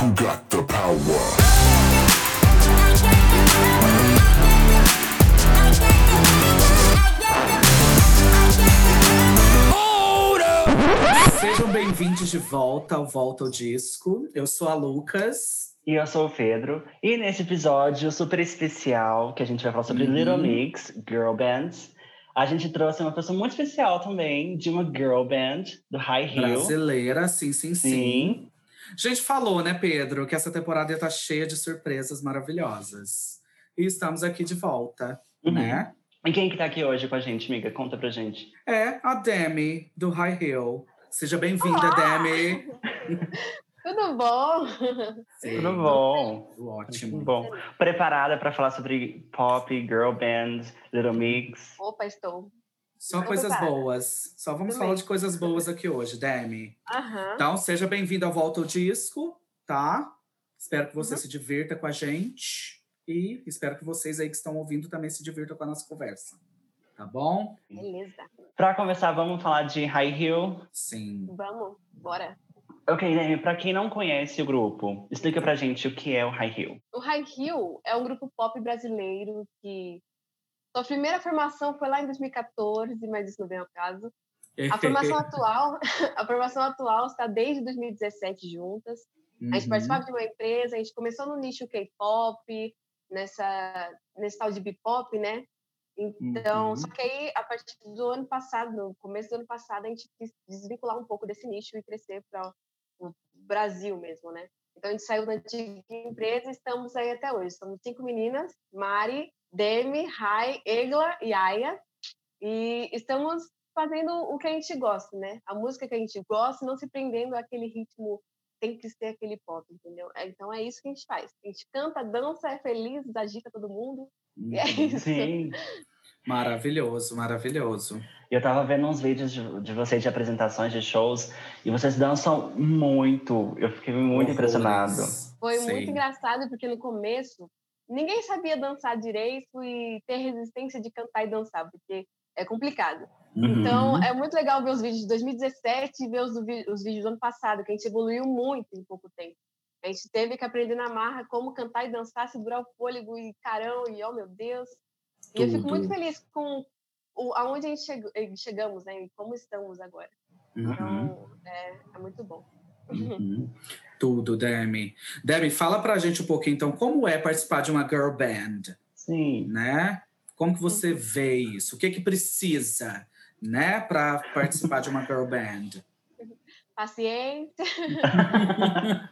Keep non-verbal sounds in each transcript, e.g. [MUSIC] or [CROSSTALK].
Who got the power? Sejam bem-vindos de volta ao Volta ao Disco. Eu sou a Lucas. E eu sou o Pedro. E nesse episódio super especial, que a gente vai falar sobre Uhum. Little Mix, Girl Bands, a gente trouxe uma pessoa muito especial também, de uma girl band, do High Heel. Brasileira, sim, sim, sim. Sim. A gente falou, né, Pedro, que essa temporada ia estar cheia de surpresas maravilhosas. E estamos aqui de volta, Uhum. né? E quem que tá aqui hoje com a gente, amiga? Conta pra gente. É a Demi, do High Hill. Seja bem-vinda, Olá! Demi. [LAUGHS] Tudo bom? Sim, Tudo bom? tudo Ótimo. Tudo bom. Preparada pra falar sobre pop, girl band, Little Mix? Opa, estou. Só coisas boas. Só vamos Também. falar de coisas boas aqui hoje, Demi. Aham. Então, seja bem-vindo ao Volta ao Disco, tá? Espero que você Uhum. se divirta com a gente. E espero que vocês aí que estão ouvindo também se divirtam com a nossa conversa. Tá bom? Beleza. Pra começar, vamos falar de High Heel. Sim. Vamos, bora. Ok, Dani, pra quem não conhece o grupo, explica pra gente o que é o High Heel. O High Heel é um grupo pop brasileiro que sua primeira formação foi lá em 2014, mas isso não vem ao caso. A formação [LAUGHS] atual, [LAUGHS] a formação atual está desde 2017 juntas. A gente Uhum. participava de uma empresa, a gente começou no nicho K-pop, nessa nesse tal de B-pop, né? Então, Uhum. só que aí, a partir do ano passado, no começo do ano passado, a gente quis desvincular um pouco desse nicho e crescer para o Brasil mesmo, né? Então, a gente saiu da antiga empresa e estamos aí até hoje. Somos cinco meninas, Mari, Demi, Rai, Egla e Aya. E estamos fazendo o que a gente gosta, né? A música que a gente gosta, não se prendendo àquele ritmo, tem que ser aquele pop, entendeu? É, Então, é isso que a gente faz. A gente canta, dança, é feliz, agita todo mundo. E é Uhum. isso. Sim. Maravilhoso, maravilhoso. Eu tava vendo uns vídeos de, de vocês de apresentações de shows e vocês dançam muito. Eu fiquei muito Horrores. impressionado. Foi Sim. muito engraçado, porque no começo ninguém sabia dançar direito e ter resistência de cantar e dançar, porque é complicado. Uhum. Então, é muito legal ver os vídeos de 2017 e ver os, os vídeos do ano passado, que a gente evoluiu muito em pouco tempo. A gente teve que aprender na marra como cantar e dançar, segurar o fôlego e carão, e oh meu Deus. E eu fico muito feliz com o, aonde a gente eh, chegamos, né? E como estamos agora. Uhum. Então, é, é muito bom. Uhum. Tudo, Demi. Demi, fala pra gente um pouquinho, então, como é participar de uma girl band, Sim. né? Como que Uhum. você vê isso? O que que precisa, né, para participar de uma girl band? [LAUGHS] Paciência, [LAUGHS]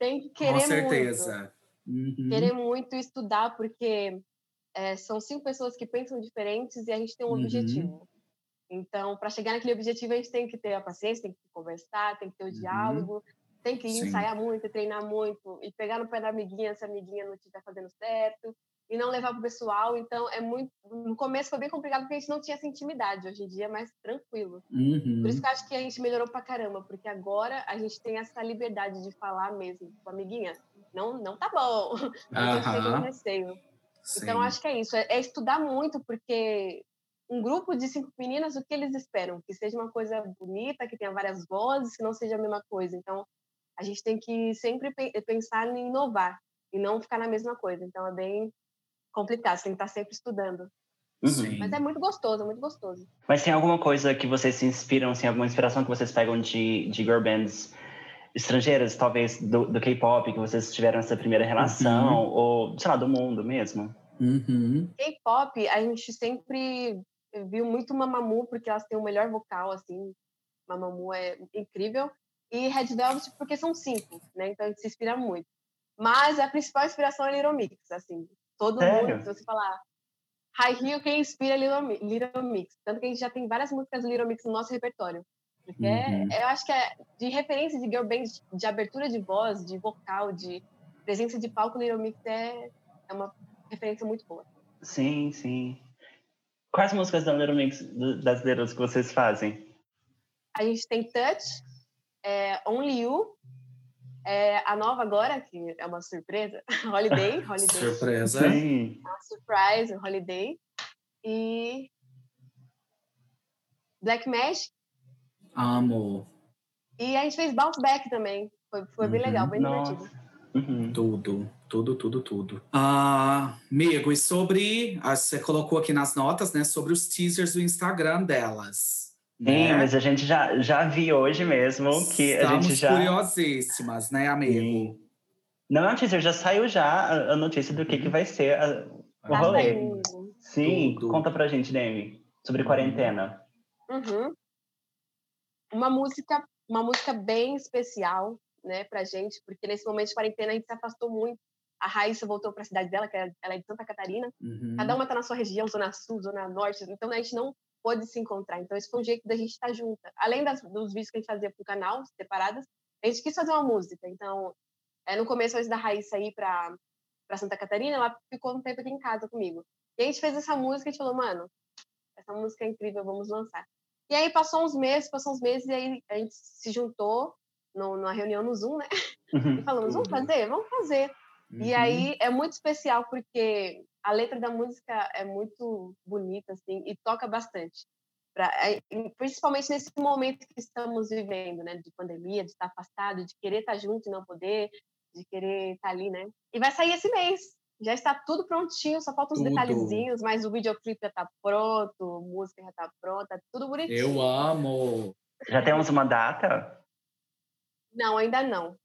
tem que querer Com muito. certeza. Uhum. querer muito estudar, porque é, são cinco pessoas que pensam diferentes e a gente tem um Uhum. objetivo. Então, para chegar naquele objetivo, a gente tem que ter a paciência, tem que conversar, tem que ter o diálogo, tem que Uhum. Sim. ensaiar muito, treinar muito e pegar no pé da amiguinha se a amiguinha não estiver fazendo certo e não levar pro pessoal. Então, é muito. No começo foi bem complicado porque a gente não tinha essa intimidade. Hoje em dia é mais tranquilo. Uhum. Por isso que eu acho que a gente melhorou pra caramba, porque agora a gente tem essa liberdade de falar mesmo com a amiguinha. Não, não tá bom. [LAUGHS] Um receio. Sim. Então, acho que é isso. É, é estudar muito, porque um grupo de cinco meninas, o que eles esperam? Que seja uma coisa bonita, que tenha várias vozes, que não seja a mesma coisa. Então, a gente tem que sempre pe- pensar em inovar e não ficar na mesma coisa. Então, é bem complicado. Você tem que estar sempre estudando. Uhum. Sim. Mas é muito gostoso, é muito gostoso. Mas tem alguma coisa que vocês se inspiram, assim, alguma inspiração que vocês pegam de, de girl bands estrangeiras, talvez do, do K-pop, que vocês tiveram essa primeira relação, ou, sei lá, do mundo mesmo? Uhum. K-pop, a gente sempre viu muito Mamamoo, porque elas têm o melhor vocal, assim. Mamamoo é incrível. E Red Velvet, porque são cinco, né? Então a gente se inspira muito. Mas a principal inspiração é Little Mix, assim. Todo Sério? mundo, se você falar High Heel, quem inspira é Little, Little Mix. Tanto que a gente já tem várias músicas do Little Mix no nosso repertório. Porque é- Uhum. eu acho que é de referência de girl band, de abertura de voz, de vocal, de presença de palco, Little Mix é, é uma referência muito boa. Sim, sim. Quais músicas da Little Mix das Littles que vocês fazem? A gente tem Touch, é, Only You, é, a nova agora, que é uma surpresa, [LAUGHS] Holiday, [LAUGHS] Holiday, Surpresa. Sim. uma surprise, Holiday, e Black Magic, Amo. e a gente fez Bounce Back também, Foi, foi bem legal, bem Nossa. divertido. Uhum. Tudo, tudo, tudo, tudo. Ah, amigo, e sobre. ah, Você colocou aqui nas notas, né? Sobre os teasers do Instagram delas. Sim, né? mas a gente já, já vi hoje mesmo que a Estamos gente já. curiosíssimas, né, amigo? Sim. Não é notícia, já saiu já a, a notícia do que, que vai ser a- o Tá rolê. Sim, Tudo. conta pra gente, Demi, sobre quarentena. Uhum. Uma música, uma música bem especial, né, pra gente, porque nesse momento de quarentena a gente se afastou muito. A Raíssa voltou para a cidade dela, que é- ela é de Santa Catarina. Uhum. Cada uma tá na sua região, zona sul, zona norte, então a gente não pôde se encontrar. Então esse foi um jeito da gente estar junta. Além das, dos vídeos que a gente fazia pro canal, separadas, a gente quis fazer uma música. Então, é, no começo antes da Raíssa ir para para Santa Catarina, ela ficou um tempo aqui em casa comigo. E a gente fez essa música e a gente falou, mano, essa música é incrível, vamos lançar. E aí passou uns meses, passou uns meses, e aí a gente se juntou no, numa reunião no Zoom, né? Uhum. E falamos, vamos Tudo. fazer? Vamos fazer. E Uhum. aí é muito especial porque a letra da música é muito bonita, assim, e toca bastante. Pra, é, e principalmente nesse momento que estamos vivendo, né? De pandemia, de estar afastado, de querer estar junto e não poder, de querer estar ali, né? E vai sair esse mês. Já está tudo prontinho, só faltam uns Tudo. detalhezinhos, mas o videoclipe já está pronto, a música já está pronta, tudo bonitinho. Eu amo. Já temos uma data? Não, ainda não.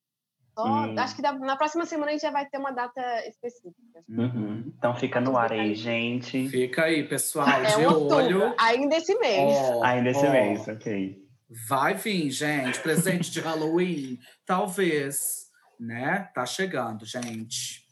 Só, Hum. Acho que da- na próxima semana a gente já vai ter uma data específica. Uhum. Então fica no ar aí, gente. Fica aí, pessoal, É de outubro, olho. ainda esse mês. Ó, Ainda esse ó, mês, ok. Vai vir, gente. Presente de Halloween, [LAUGHS] talvez, né? Tá chegando, gente.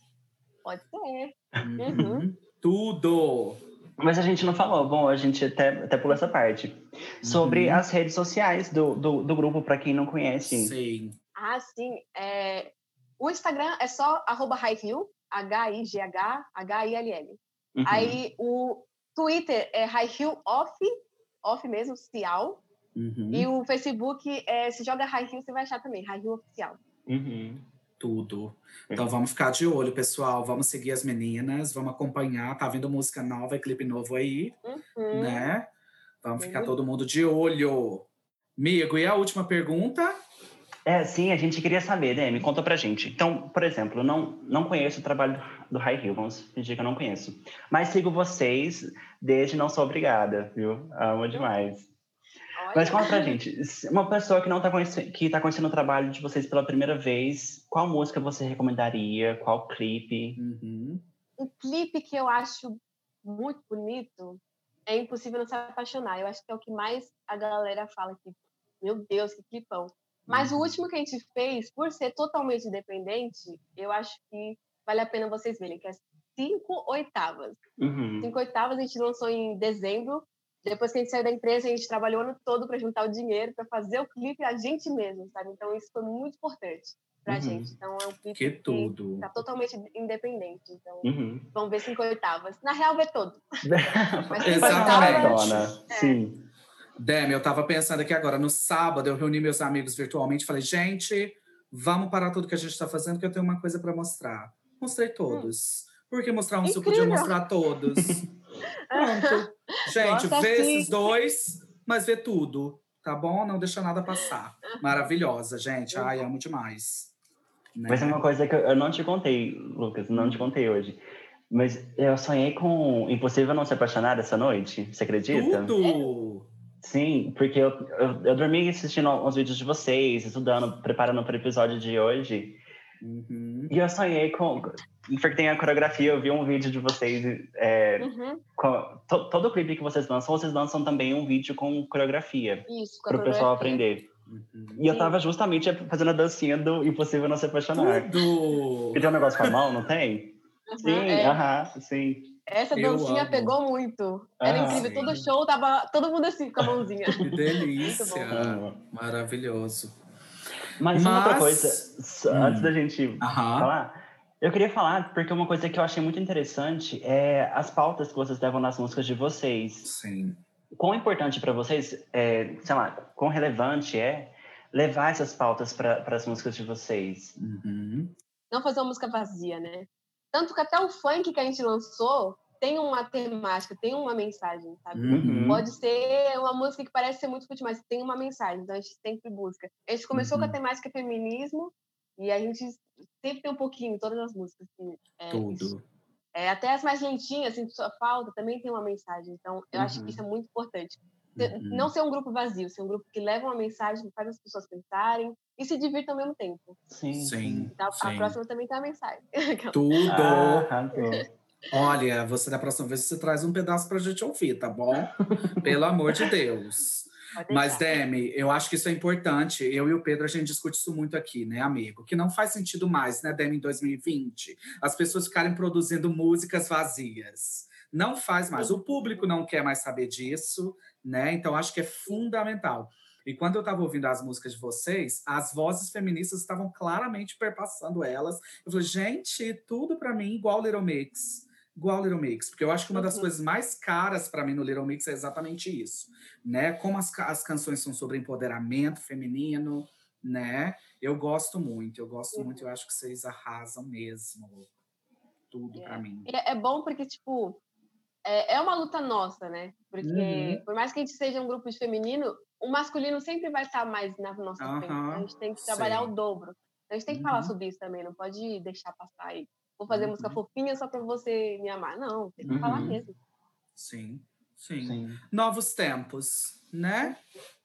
Pode ser. Uhum. Tudo. Mas a gente não falou, bom, a gente até, até pulou essa parte. Sobre Uhum. as redes sociais do, do, do grupo, para quem não conhece. Sim. Ah, sim. É... O Instagram é só arroba highhill, H-I-G-H, H-I-L-L. Uhum. Aí o Twitter é highhill off, off mesmo, oficial. Uhum. E o Facebook, é, se joga highhill, você vai achar também, highhill oficial. Uhum. Tudo. Então vamos ficar de olho, pessoal. Vamos seguir as meninas, vamos acompanhar. Tá vindo música nova e clipe novo aí, Uhum. né? Vamos ficar Uhum. todo mundo de olho. Migo, e a última pergunta? É, sim, a gente queria saber, Demi, conta pra gente. Então, por exemplo, não, não conheço o trabalho do High Hill, vamos fingir que eu não conheço. Mas sigo vocês desde Não Sou Obrigada, viu? Amo demais. Olha. Mas conta pra gente, uma pessoa que não tá conhecendo, que tá conhecendo o trabalho de vocês pela primeira vez, qual música você recomendaria? Qual clipe? Uhum. um clipe que eu acho muito bonito é Impossível Não Se Apaixonar. Eu acho que é o que mais a galera fala aqui. Meu Deus, que clipão. Mas o Uhum. último que a gente fez, por ser totalmente independente, eu acho que vale a pena vocês verem, que é cinco oitavas. Uhum. Cinco oitavas a gente lançou em dezembro. Depois que a gente saiu da empresa, a gente trabalhou o ano todo para juntar o dinheiro, para fazer o clipe a gente mesmo, sabe? Então isso foi muito importante pra Uhum. gente. Então é um clipe Que tudo. tá totalmente independente. Então Uhum. vamos ver cinco oitavas. Na real, ver todo. [LAUGHS] Mas Exatamente. maratona, É. Sim. Demi, eu tava pensando aqui agora, no sábado, eu reuni meus amigos virtualmente e falei, gente, vamos parar tudo que a gente tá fazendo, que eu tenho uma coisa para mostrar. Mostrei todos. Por que mostrar um se eu podia mostrar todos? [LAUGHS] Pronto. Gente, Gosto vê assim. esses dois, mas vê tudo, tá bom? Não deixa nada passar. Maravilhosa, gente. Ai, amo demais. Né? Mas é uma coisa que eu eu não te contei, Lucas, não te contei hoje. Mas eu sonhei com Impossível Não Se Apaixonar essa noite, você acredita? Tudo! Sim, porque eu, eu, eu dormi assistindo uns vídeos de vocês, estudando, preparando para o episódio de hoje. Uhum. E eu sonhei com. Porque tem a coreografia, eu vi um vídeo de vocês. é, Uhum, com- to- todo o clipe que vocês lançam, vocês lançam também um vídeo com coreografia, Isso, com para o pessoal aprender. Uhum. E eu tava justamente fazendo a dancinha do Impossível Não Se Apaixonar. Tudo! Porque tem um negócio com a mão, não tem? Uhum, Sim, é. aham, sim. Essa dancinha pegou muito. Era Ah, incrível. sim. Todo show tava todo mundo assim, com a mãozinha. Que [LAUGHS] delícia! Amo. Maravilhoso. Mas, uma outra Mas- coisa, Hum. antes da gente Aham. falar, eu queria falar, porque uma coisa que eu achei muito interessante é as pautas que vocês levam nas músicas de vocês. Sim. Quão importante para vocês, é, sei lá, quão relevante é levar essas pautas para as músicas de vocês? Uhum. Não fazer uma música vazia, né? Tanto que até o funk que a gente lançou tem uma temática, tem uma mensagem, sabe? Uhum. Pode ser uma música que parece ser muito fútil, mas tem uma mensagem, então a gente sempre busca. A gente começou com a Uhum. temática feminismo e a gente sempre tem um pouquinho todas as músicas. Assim, é, isso. Tudo. É, até as mais lentinhas, assim, só falta, também tem uma mensagem. Então, eu acho Uhum. que isso é muito importante. Uhum. Não ser um grupo vazio, ser um grupo que leva uma mensagem, que faz as pessoas pensarem e se divirtam ao mesmo tempo. Sim. Sim, Então, a sim. próxima também tem a mensagem. [LAUGHS] Tudo. Ah. Olha, você da próxima vez você traz um pedaço pra gente ouvir, tá bom? Pelo amor de Deus. Mas. Demi, eu acho que isso é importante. Eu e o Pedro, a gente discute isso muito aqui, né, amigo? Que não faz sentido mais, né, Demi, em 2020, as pessoas ficarem produzindo músicas vazias. Não faz mais. O público não quer mais saber disso, né? Então, acho que é fundamental. E quando eu estava ouvindo as músicas de vocês, as vozes feministas estavam claramente perpassando elas. Eu falei, gente, tudo para mim igual Little Mix. Igual Little Mix. Porque eu acho que uma das Uhum. coisas mais caras para mim no Little Mix é exatamente isso né? Como as, as canções são sobre empoderamento feminino, né? Eu gosto muito, eu gosto Uhum. muito, eu acho que vocês arrasam mesmo. Tudo pra mim. E é é bom porque, tipo, é, é uma luta nossa, né? Porque, Uhum. por mais que a gente seja um grupo de feminino, o masculino sempre vai estar mais na nossa frente. Então, a gente tem que trabalhar sei. o dobro. A gente tem que falar Uhum. sobre isso também, não pode deixar passar aí. Vou fazer música Uhum. fofinha só pra você me amar. Não, tem que falar Uhum. mesmo. Sim, sim, Sim. Novos tempos, né? [LAUGHS]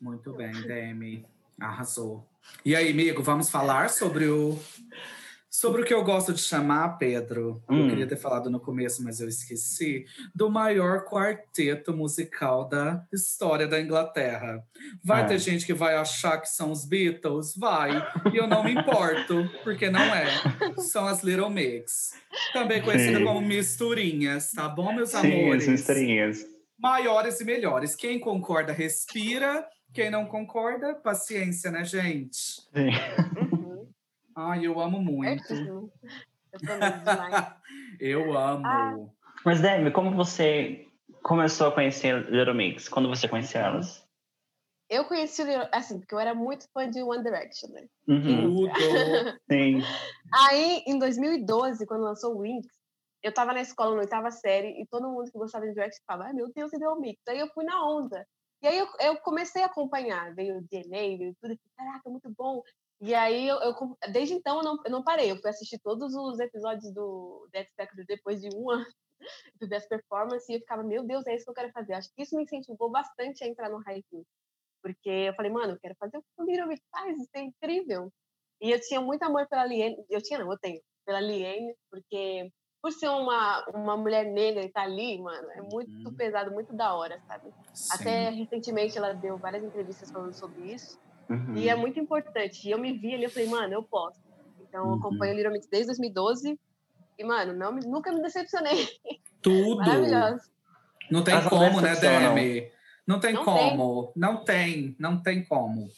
Muito bem, Demi. Arrasou. E aí, amigo, vamos falar sobre o. Sobre o que eu gosto de chamar, Pedro. Eu Hum. queria ter falado no começo, mas eu esqueci. Do maior quarteto musical da história da Inglaterra. Vai Ah. ter gente que vai achar que são os Beatles? Vai. E eu não me importo, porque não é. São as Little Mix. Também conhecida Sim. como misturinhas, tá bom, meus Sim, amores? as misturinhas. maiores e melhores. Quem concorda, respira. Quem não concorda, paciência, né, gente? Sim. Ai, eu amo muito. [LAUGHS] Eu amo. Ah. Mas, Demi, como você começou a conhecer Little Mix? Quando você conheceu elas? Eu conheci, o Little- assim, porque eu era muito fã de One Direction, né? Uhum. Tudo. [LAUGHS] Sim. Aí, em 2012, quando lançou o Wings, eu tava na escola, na oitava série, e todo mundo que gostava de Direct falava, ai meu Deus, você deu o mix. Aí eu fui na onda. E aí eu, eu comecei a acompanhar, veio o DNA, veio tudo, e falei, caraca, muito bom. E aí, eu, eu desde então, eu não, eu não parei. Eu fui assistir todos os episódios do X Factor depois de um [LAUGHS] ano do Best Performance, e eu ficava, meu Deus, é isso que eu quero fazer. Acho que isso me incentivou bastante a entrar no Heel. Porque eu falei, mano, eu quero fazer o que o Little faz, isso é incrível. E eu tinha muito amor pela Liane, eu tinha não, eu tenho, pela Liane, porque por ser uma, uma mulher negra e tá ali, mano, é muito Uhum. pesado, muito da hora, sabe? Sim. Até recentemente ela deu várias entrevistas falando sobre isso, Uhum. e é muito importante. E eu me vi ali, eu falei, mano, eu posso. Então, eu Uhum. acompanho o Little Mix desde 2012, e, mano, não, me- nunca me decepcionei. Tudo. Maravilhoso. Não tem como, né. Demi? Não tem Não como. Não tem, não tem como,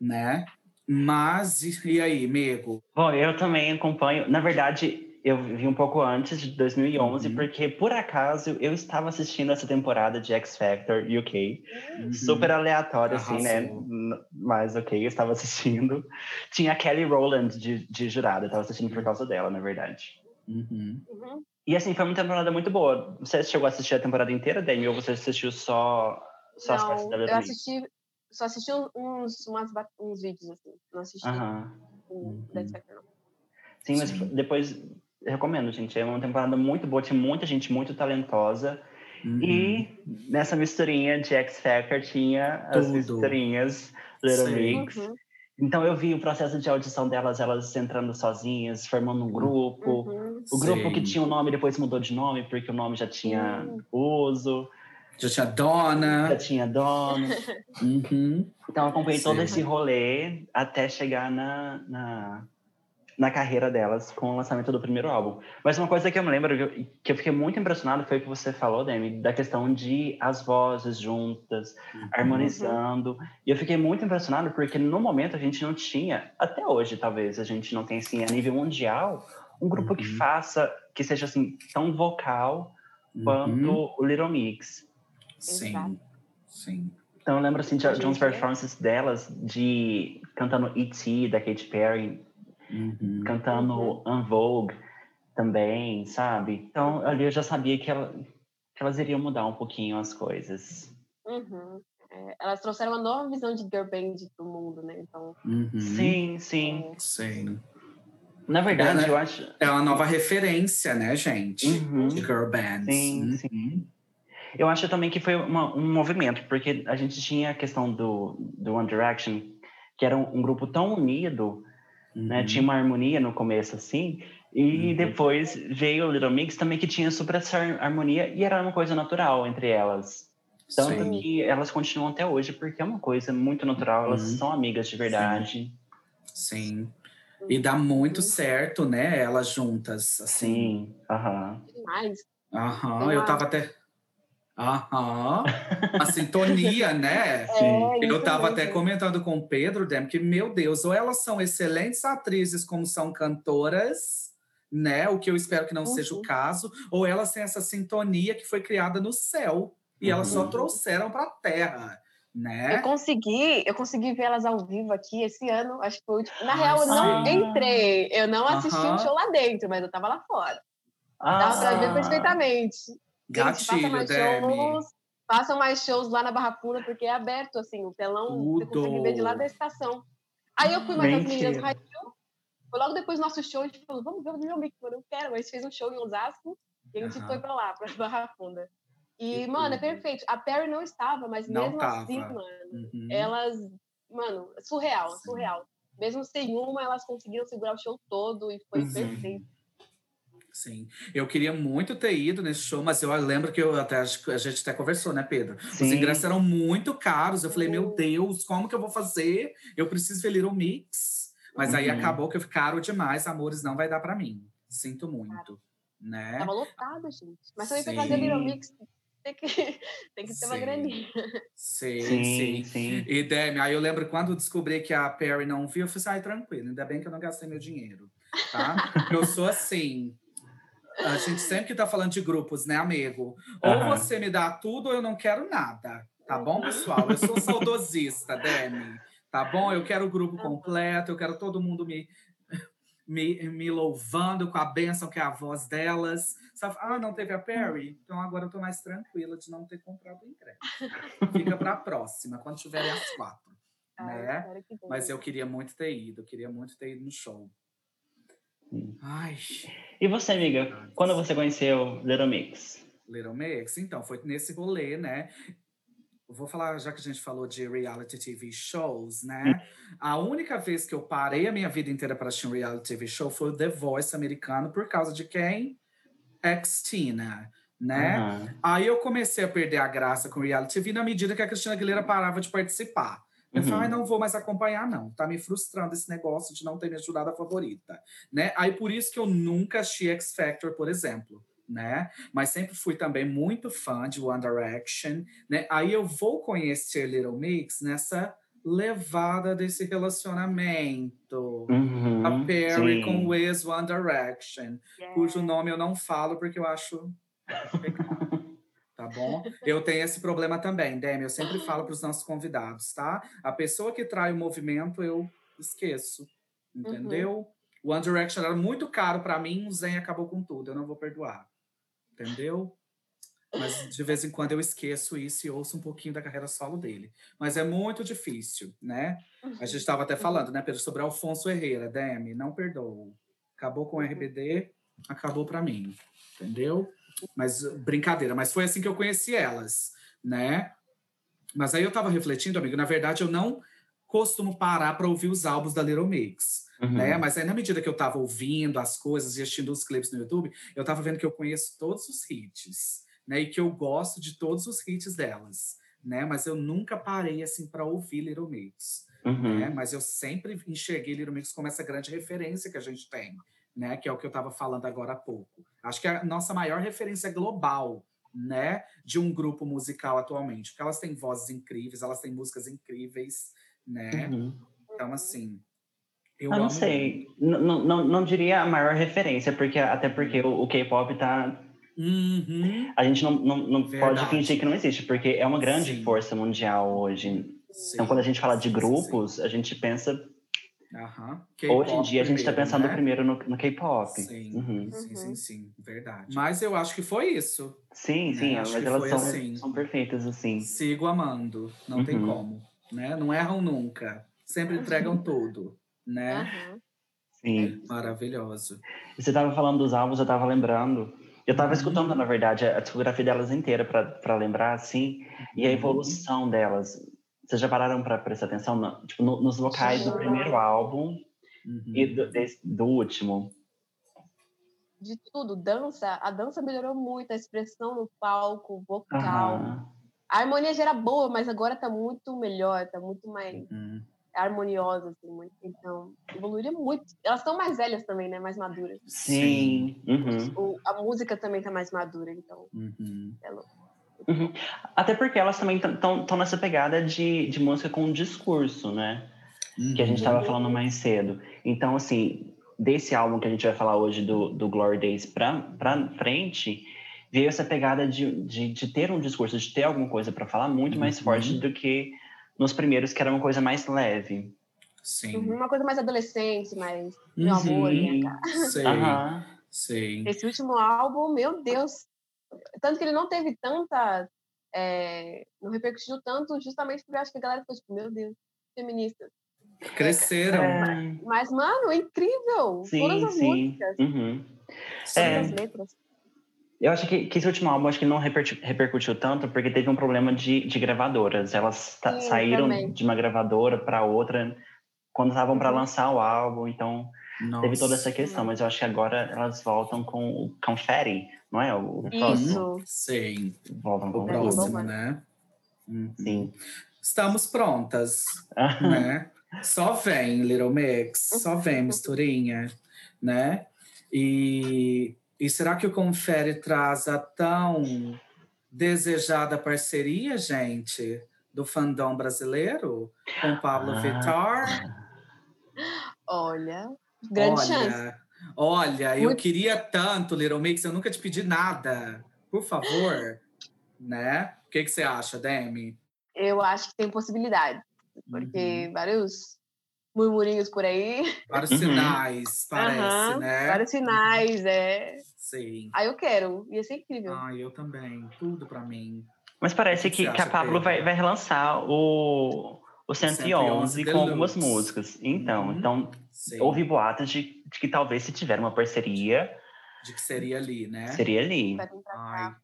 né? Mas, e e aí, amigo? Bom, eu também acompanho. Na verdade, eu vi um pouco antes de 2011, Uhum. porque por acaso eu estava assistindo essa temporada de X Factor UK. Uhum. Super aleatório, assim, né? Mas ok, eu estava assistindo. [LAUGHS] Tinha a Kelly Rowland de, de jurada, eu estava assistindo por causa dela, na verdade. Uhum. Uhum. E assim, foi uma temporada muito boa. Você chegou a assistir a temporada inteira, Demi, ou você assistiu só, só as partes Não, da eu assisti, só assisti uns, umas, uns vídeos, assim. Não assisti o Uhum. The X Factor, não. Sim, mas Sim. depois eu recomendo, gente. É uma temporada muito boa, tinha muita gente muito talentosa. Uhum. E nessa misturinha de X Factor tinha as Tudo. misturinhas Little Sim. Mix. Uhum, Então eu vi o processo de audição delas, elas entrando sozinhas, formando um grupo. uhum. O grupo que Sim. tinha o nome depois mudou de nome, porque o nome já tinha uso, Já tinha já Dona. tinha dono. Uhum. Então eu acompanhei todo Sim. esse rolê até chegar na, na, na carreira delas com o lançamento do primeiro álbum. Mas uma coisa que eu me lembro, que eu- que fiquei muito impressionado, foi o que você falou, Demi, da questão de as vozes juntas, Uhum. harmonizando. E eu fiquei muito impressionado porque no momento a gente não tinha, até hoje talvez, a gente não tem assim, a nível mundial, um grupo que Uhum. faça, que seja assim, tão vocal quanto Uhum. o Little Mix. Sim. Exato. Sim. Então eu lembro assim de, de performances delas de cantando E.T. da Katy Perry, Uhum. cantando En Vogue. também, sabe? Então, ali eu já sabia que, ela, que elas iriam mudar um pouquinho as coisas. Uhum. É, elas trouxeram uma nova visão de girl band pro mundo, né? Então, Uhum. Sim, sim. Sim. Na verdade, É, né? eu acho. É uma nova referência, né, gente? Uhum. De girl bands. Sim, Uhum. sim. Eu acho também que foi uma- um movimento, porque a gente tinha a questão do, do One Direction, que era um, um grupo tão unido, né? Uhum. Tinha uma harmonia no começo, assim, e Uhum. depois veio o Little Mix também, que tinha super essa har- harmonia, e era uma coisa natural entre elas. Tanto Sim. que elas continuam até hoje, porque é uma coisa muito natural, elas Uhum. são amigas de verdade. Sim. E dá muito Uhum. certo, né? Elas juntas, assim. Sim, aham. demais. Aham, eu tava até. Aham. A [LAUGHS] sintonia, né? É, Eu isso tava mesmo. até comentando com o Pedro, Dem, que, meu Deus, ou elas são excelentes atrizes, como são cantoras, né? O que eu espero que não seja o Uhum. caso, ou elas têm essa sintonia que foi criada no céu. E elas só Uhum. trouxeram pra terra, né? Eu consegui, eu consegui ver elas ao vivo aqui esse ano. Acho que foi o. Na Ah, real, eu não entrei. Eu não assisti Aham. um show lá dentro, mas eu tava lá fora. Ah, Dava pra ver perfeitamente. Gente, Gatilho, mais Demi. shows. Façam mais shows lá na Barra Funda, porque é aberto, assim, o telão você consegue ver de lá da estação. Aí eu fui mais as meninas. Raio. Foi logo depois do nosso show, a gente falou, vamos ver o Little Mix, mano, eu quero. Mas fez um show em Osasco e a gente Aham. foi pra lá, pra [LAUGHS] Barra Funda. E, Que mano, é perfeito. A Perry não estava, mas Não mesmo assim, tava. mano, Uhum. elas, mano, surreal, Sim. surreal. Mesmo sem uma, elas conseguiram segurar o show todo e foi Uhum. perfeito. Sim, eu queria muito ter ido nesse show, mas eu lembro que eu até a gente até conversou, né, Pedro? Os Sim. ingressos eram muito caros. Eu falei, meu Uhum. Deus, como que eu vou fazer? Eu preciso ver Little Mix. Mas aí Uhum. acabou que caro demais, amores, não vai dar pra mim. Sinto muito, né? Tava lotado, gente. Mas também pra Sim. fazer Little Mix tem que, [LAUGHS] tem que ter uma Sim. graninha. Sim, [LAUGHS] Sim, sim. sim. E Demi, aí eu lembro quando eu descobri que a Perry não viu, eu falei assim, ai, tranquilo, ainda bem que eu não gastei meu dinheiro, tá? eu sou assim. A gente sempre que tá falando de grupos, né, amigo? Ou Aham. você me dá tudo ou eu não quero nada. Tá bom, pessoal? Eu sou saudosista, Demi. Tá bom? Eu quero o grupo completo, eu quero todo mundo me, me, me louvando com a bênção que é a voz delas. Só, ah, não teve a Perry? Então agora eu tô mais tranquila de não ter comprado o ingresso. Fica pra próxima, quando tiverem as quatro. Ah, Né? tenha. Mas eu queria muito ter ido, eu queria muito ter ido no show. Ai, E você, amiga, quando você conheceu Little Mix? Little Mix, então, foi nesse rolê, né? Vou falar, já que a gente falou de reality TV shows, né? A única vez que eu parei a minha vida inteira para assistir um reality TV show foi o The Voice americano, por causa de quem? Ex-Tina, né? Aham. Aí eu comecei a perder a graça com reality TV na medida que a Cristina Aguilera parava de participar. Eu Uhum. falei, ai, não vou mais acompanhar, não. Tá me frustrando esse negócio de não ter me ajudado a favorita, né? Aí por isso que eu nunca assisti X Factor, por exemplo, né? Mas sempre fui também muito fã de One Direction, né? Aí eu vou conhecer Little Mix nessa levada desse relacionamento. Uhum. A Perry Sim. com o ex One Direction Yeah. cujo nome eu não falo porque eu acho pecado. [LAUGHS] Tá bom? Eu tenho esse problema também, Demi. Eu sempre falo para os nossos convidados, tá? A pessoa que trai o movimento, eu esqueço. Entendeu? O One Direction era muito caro para mim, o Zen acabou com tudo. Eu não vou perdoar. Entendeu? Mas de vez em quando eu esqueço isso e ouço um pouquinho da carreira solo dele. Mas é muito difícil, né? A gente estava até falando, né, Pedro, sobre Alfonso Herrera, Demi, não perdoo. Acabou com o RBD, acabou para mim, entendeu? Mas brincadeira, mas foi assim que eu conheci elas, né? Mas aí eu tava refletindo, amigo, na verdade eu não costumo parar para ouvir os álbuns da Little Mix, Uhum. né? Mas aí na medida que eu tava ouvindo as coisas e assistindo os clipes no YouTube, eu tava vendo que eu conheço todos os hits, né? E que eu gosto de todos os hits delas, né? Mas eu nunca parei assim para ouvir Little Mix Uhum. né? Mas eu sempre enxerguei Little Mix como essa grande referência que a gente tem, né? Que é o que eu estava falando agora há pouco. Acho que é a nossa maior referência global, né? De um grupo musical atualmente, porque elas têm vozes incríveis, elas têm músicas incríveis, né? Uhum. Então assim, eu Ah, não amo sei. Não, não, não diria a maior referência, porque até porque o, o K-pop tá. Uhum. A gente não, não, não pode fingir que não existe, porque é uma grande Sim. força mundial hoje. Então, Sim, quando a gente fala de sim, sim, grupos, a gente pensa Aham. Hoje em dia a gente tá primeiro, pensando né? primeiro no, no K-pop. Sim. Uhum. Sim, sim, Uhum. sim, verdade. Mas eu acho que foi isso. Sim, sim, É, acho mas que elas foi são, assim. são perfeitas, assim. Sigo amando, não tem Uhum. como, né? Não erram nunca, sempre entregam [LAUGHS] tudo, né? Sim. Maravilhoso. E Você tava falando dos álbuns, eu tava lembrando. Eu tava Uhum. escutando, na verdade, a discografia delas inteira pra lembrar, assim, e a Uhum. evolução delas. Vocês já pararam pra prestar atenção no- tipo, no- nos vocais do primeiro álbum Uhum. e do, desse- do último? De tudo, dança, a dança melhorou muito, a expressão no palco, vocal. Aham. A harmonia já era boa, mas agora tá muito melhor, tá muito mais Uhum. harmoniosa, assim, muito. Então, evoluiu muito. Elas estão mais velhas também, né? Mais maduras. Sim. Uhum. O- a música também tá mais madura, então. Uhum. Uhum. Até porque elas também estão nessa pegada de, de música com discurso, né? Que a gente Uhum. estava falando mais cedo. Então, assim, desse álbum que a gente vai falar hoje, do, do Glory Days pra, pra frente, veio essa pegada de, de, de ter um discurso, de ter alguma coisa para falar muito mais Uhum. forte do que nos primeiros, que era uma coisa mais leve. Sim. Uhum, Uma coisa mais adolescente, mais Uhum. meu amor, minha Sim. cara. Sei. Esse último álbum, meu Deus. Tanto que ele não teve tanta. é, não repercutiu tanto, justamente porque eu acho que a galera ficou tipo, meu Deus, feminista. Cresceram. É, Mas, mano, é incrível! Todas sim, as sim. músicas, Uhum. todas É. as letras. Eu acho que, que esse último álbum acho que não repercu- repercutiu tanto porque teve um problema de, de gravadoras. Elas Sim, saíram também. de uma gravadora para outra quando estavam para Uhum. lançar o álbum, então Nossa. teve toda essa questão. Mas eu acho que agora elas voltam com o Confetti, não é? O, o próximo. Isso. Sei. Voltam O com tudo. próximo, né? Uhum. Sim. Estamos prontas, né? Só vem, Little Mix, só vem, misturinha, né? E, e será que o Confere traz a tão desejada parceria, gente, do fandom brasileiro com Pablo Ah. Vittar? Olha, grande chance. olha, olha, eu Muito- queria tanto, Little Mix, eu nunca te pedi nada. Por favor, né? O que, que você acha, Demi? Eu acho que tem possibilidade, porque Uhum. vários murmurinhos por aí. Vários Uhum. sinais, parece, Aham, né? Vários sinais, é. Sim. Aí eu quero, ia ser incrível. Ai, eu também. Tudo pra mim. Mas parece que que, que a Pablo vai, vai relançar o, o 111 com algumas músicas. Então, Uhum. então Sim. houve boatos de, de que talvez se tiver uma parceria, De que seria ali, né? seria ali. Ai.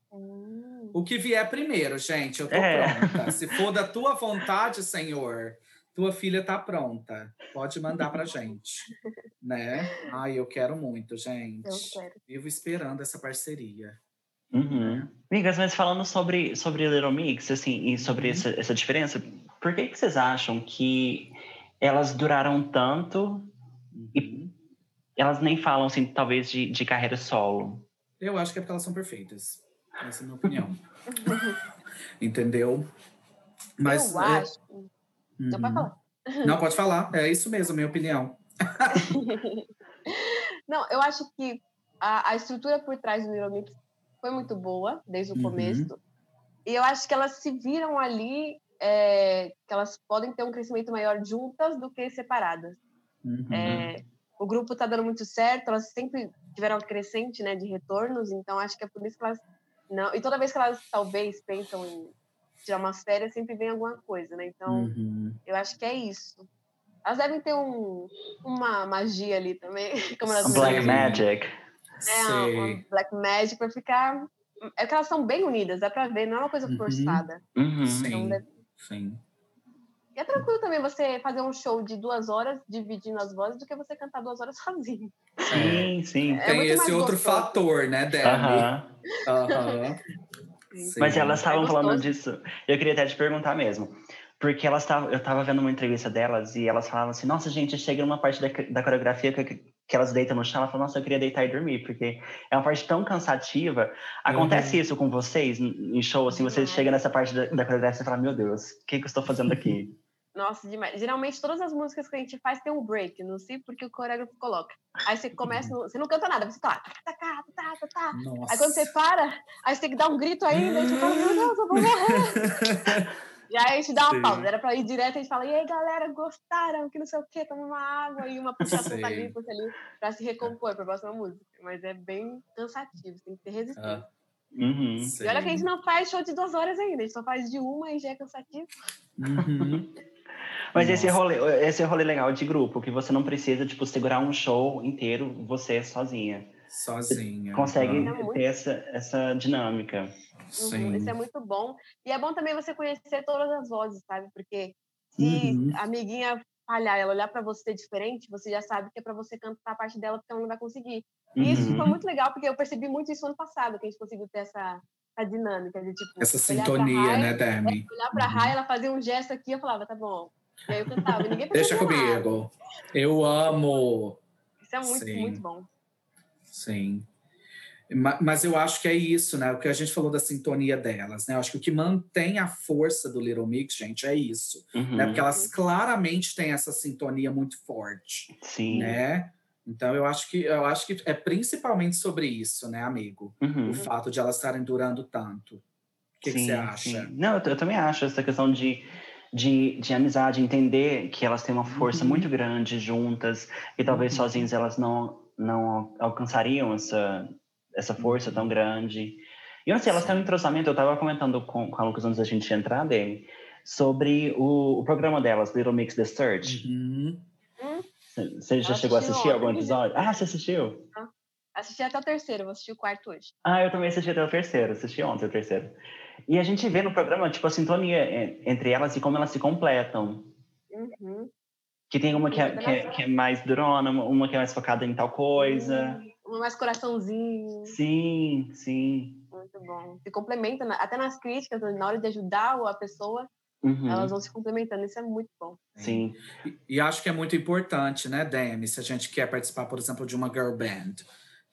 O que vier primeiro, gente, eu tô É. pronta. [LAUGHS] Se for da tua vontade, Senhor, tua filha tá pronta. Pode mandar pra gente, né? Ai, eu quero muito, gente. Eu quero. Vivo esperando essa parceria. Uhum. Amigas, mas falando sobre, sobre Little Mix, assim, e sobre Uhum. essa, essa diferença, por que, que vocês acham que elas duraram tanto Uhum. elas nem falam, assim, talvez de, de carreira solo? Eu acho que é porque elas são perfeitas. Essa é a minha [LAUGHS] opinião. Entendeu? Mas. eu é- acho. Não Uhum. pode falar. Não, pode falar. É isso mesmo, a minha opinião. [LAUGHS] Não, eu acho que a, a estrutura por trás do Little Mix foi muito boa desde o Uhum. começo. E eu acho que elas se viram ali é, que elas podem ter um crescimento maior juntas do que separadas. Uhum. É, o grupo está dando muito certo, elas sempre tiveram crescente né, de retornos, então acho que é por isso que elas não. E toda vez que elas talvez pensam em tirar umas férias, sempre vem alguma coisa, né? Então Uhum. eu acho que é isso. Elas devem ter um, uma magia ali também, [LAUGHS] como elas. Black mesmas Magic. é, uma. Black Magic para ficar. É que elas são bem unidas, dá pra ver, não é uma coisa Uhum. forçada. Uhum. Sim. deve- Sim. E é tranquilo também você fazer um show de duas horas, dividindo as vozes, do que você cantar duas horas [LAUGHS] sozinho. Sim, sim. É Tem muito esse mais outro gostoso. fator, né, Demi? Aham. Aham. Mas elas estavam É falando disso. Eu queria até te perguntar mesmo. Porque elas tavam, eu estava vendo uma entrevista delas e elas falavam assim: Nossa, gente, chega numa parte da, da coreografia que, que elas deitam no chão. Ela falou: Nossa, eu queria deitar e dormir, porque é uma parte tão cansativa. Acontece Uhum. isso com vocês em show? Assim, você chega nessa parte da, da coreografia e fala: Meu Deus, o que, que eu estou fazendo aqui? [LAUGHS] Nossa, demais. Geralmente todas as músicas que a gente faz tem um break, não sei porque o coreógrafo coloca. Aí você começa, no- você não canta nada, você tá tá, tá, tá, tá, tá. Nossa. Aí quando você para, aí você tem que dar um grito ainda, e você fala, meu Deus, eu vou morrer. [LAUGHS] Já a gente dá uma Sim. pausa. Era pra ir direto, a gente fala, e aí, galera, gostaram? Que não sei o quê, toma uma água e uma puxação Sim. ali, puxa ali, pra se recompor pra próxima música. Mas é bem cansativo, tem que ter resistência. Ah, Uhum. E olha que a gente não faz show de duas horas ainda, a gente só faz de uma e já é cansativo. Uhum. Mas esse é rolê, esse é rolê legal de grupo, que você não precisa, tipo, segurar um show inteiro você sozinha. Sozinha. Consegue É muito. ter essa, essa dinâmica. Uhum, Sim. Isso é muito bom. E é bom também você conhecer todas as vozes, sabe? Porque se Uhum. a amiguinha falhar, ela olhar pra você diferente, você já sabe que é pra você cantar a parte dela porque ela não vai conseguir. E isso Uhum. foi muito legal, porque eu percebi muito isso ano passado, que a gente conseguiu ter essa, essa dinâmica de tipo. Essa olhar pra sintonia, Rai, né, Demi? Olhar pra Uhum. Rai, ela fazia um gesto aqui, eu falava, tá bom. E aí eu cantava. E ninguém Deixa percebia nada. comigo. Eu amo. Isso é muito, Sim. muito bom. Sim. Ma- Mas eu acho que é isso, né? O que a gente falou da sintonia delas, né? Eu acho que o que mantém a força do Little Mix, gente, é isso. Uhum. Né? Porque elas claramente têm essa sintonia muito forte, Sim. né? Então eu acho que eu acho que é principalmente sobre isso, né, amigo? Uhum. O fato de elas estarem durando tanto. O que, que Sim, você acha? sim. Não, eu, eu também acho essa questão de, de, de amizade, entender que elas têm uma força Uhum. muito grande juntas e talvez Uhum. sozinhas elas não, não alcançariam essa, essa força tão grande. E eu não sei, elas têm um entrosamento, eu estava comentando com, com a Lucas antes da gente entrar, Dani, sobre o, o programa delas, Little Mix The Search. Uhum. Você já Eu chegou a assisti assistir algum episódio? Ah, você assistiu? Assisti até o terceiro, vou assistir o quarto hoje. Ah, eu também assisti até o terceiro, assisti ontem o terceiro. E a gente vê no programa, tipo, a sintonia en- entre elas e como elas se completam. Que tem uma que é, que é, que é mais durona, uma- uma que é mais focada em tal coisa. Um mais coraçãozinho. Sim, sim. Muito bom. Se complementa, até nas críticas, na hora de ajudar a pessoa, Uhum, elas vão se complementando. Isso é muito bom. Sim. E, e acho que é muito importante, né, Demi, se a gente quer participar, por exemplo, de uma girl band,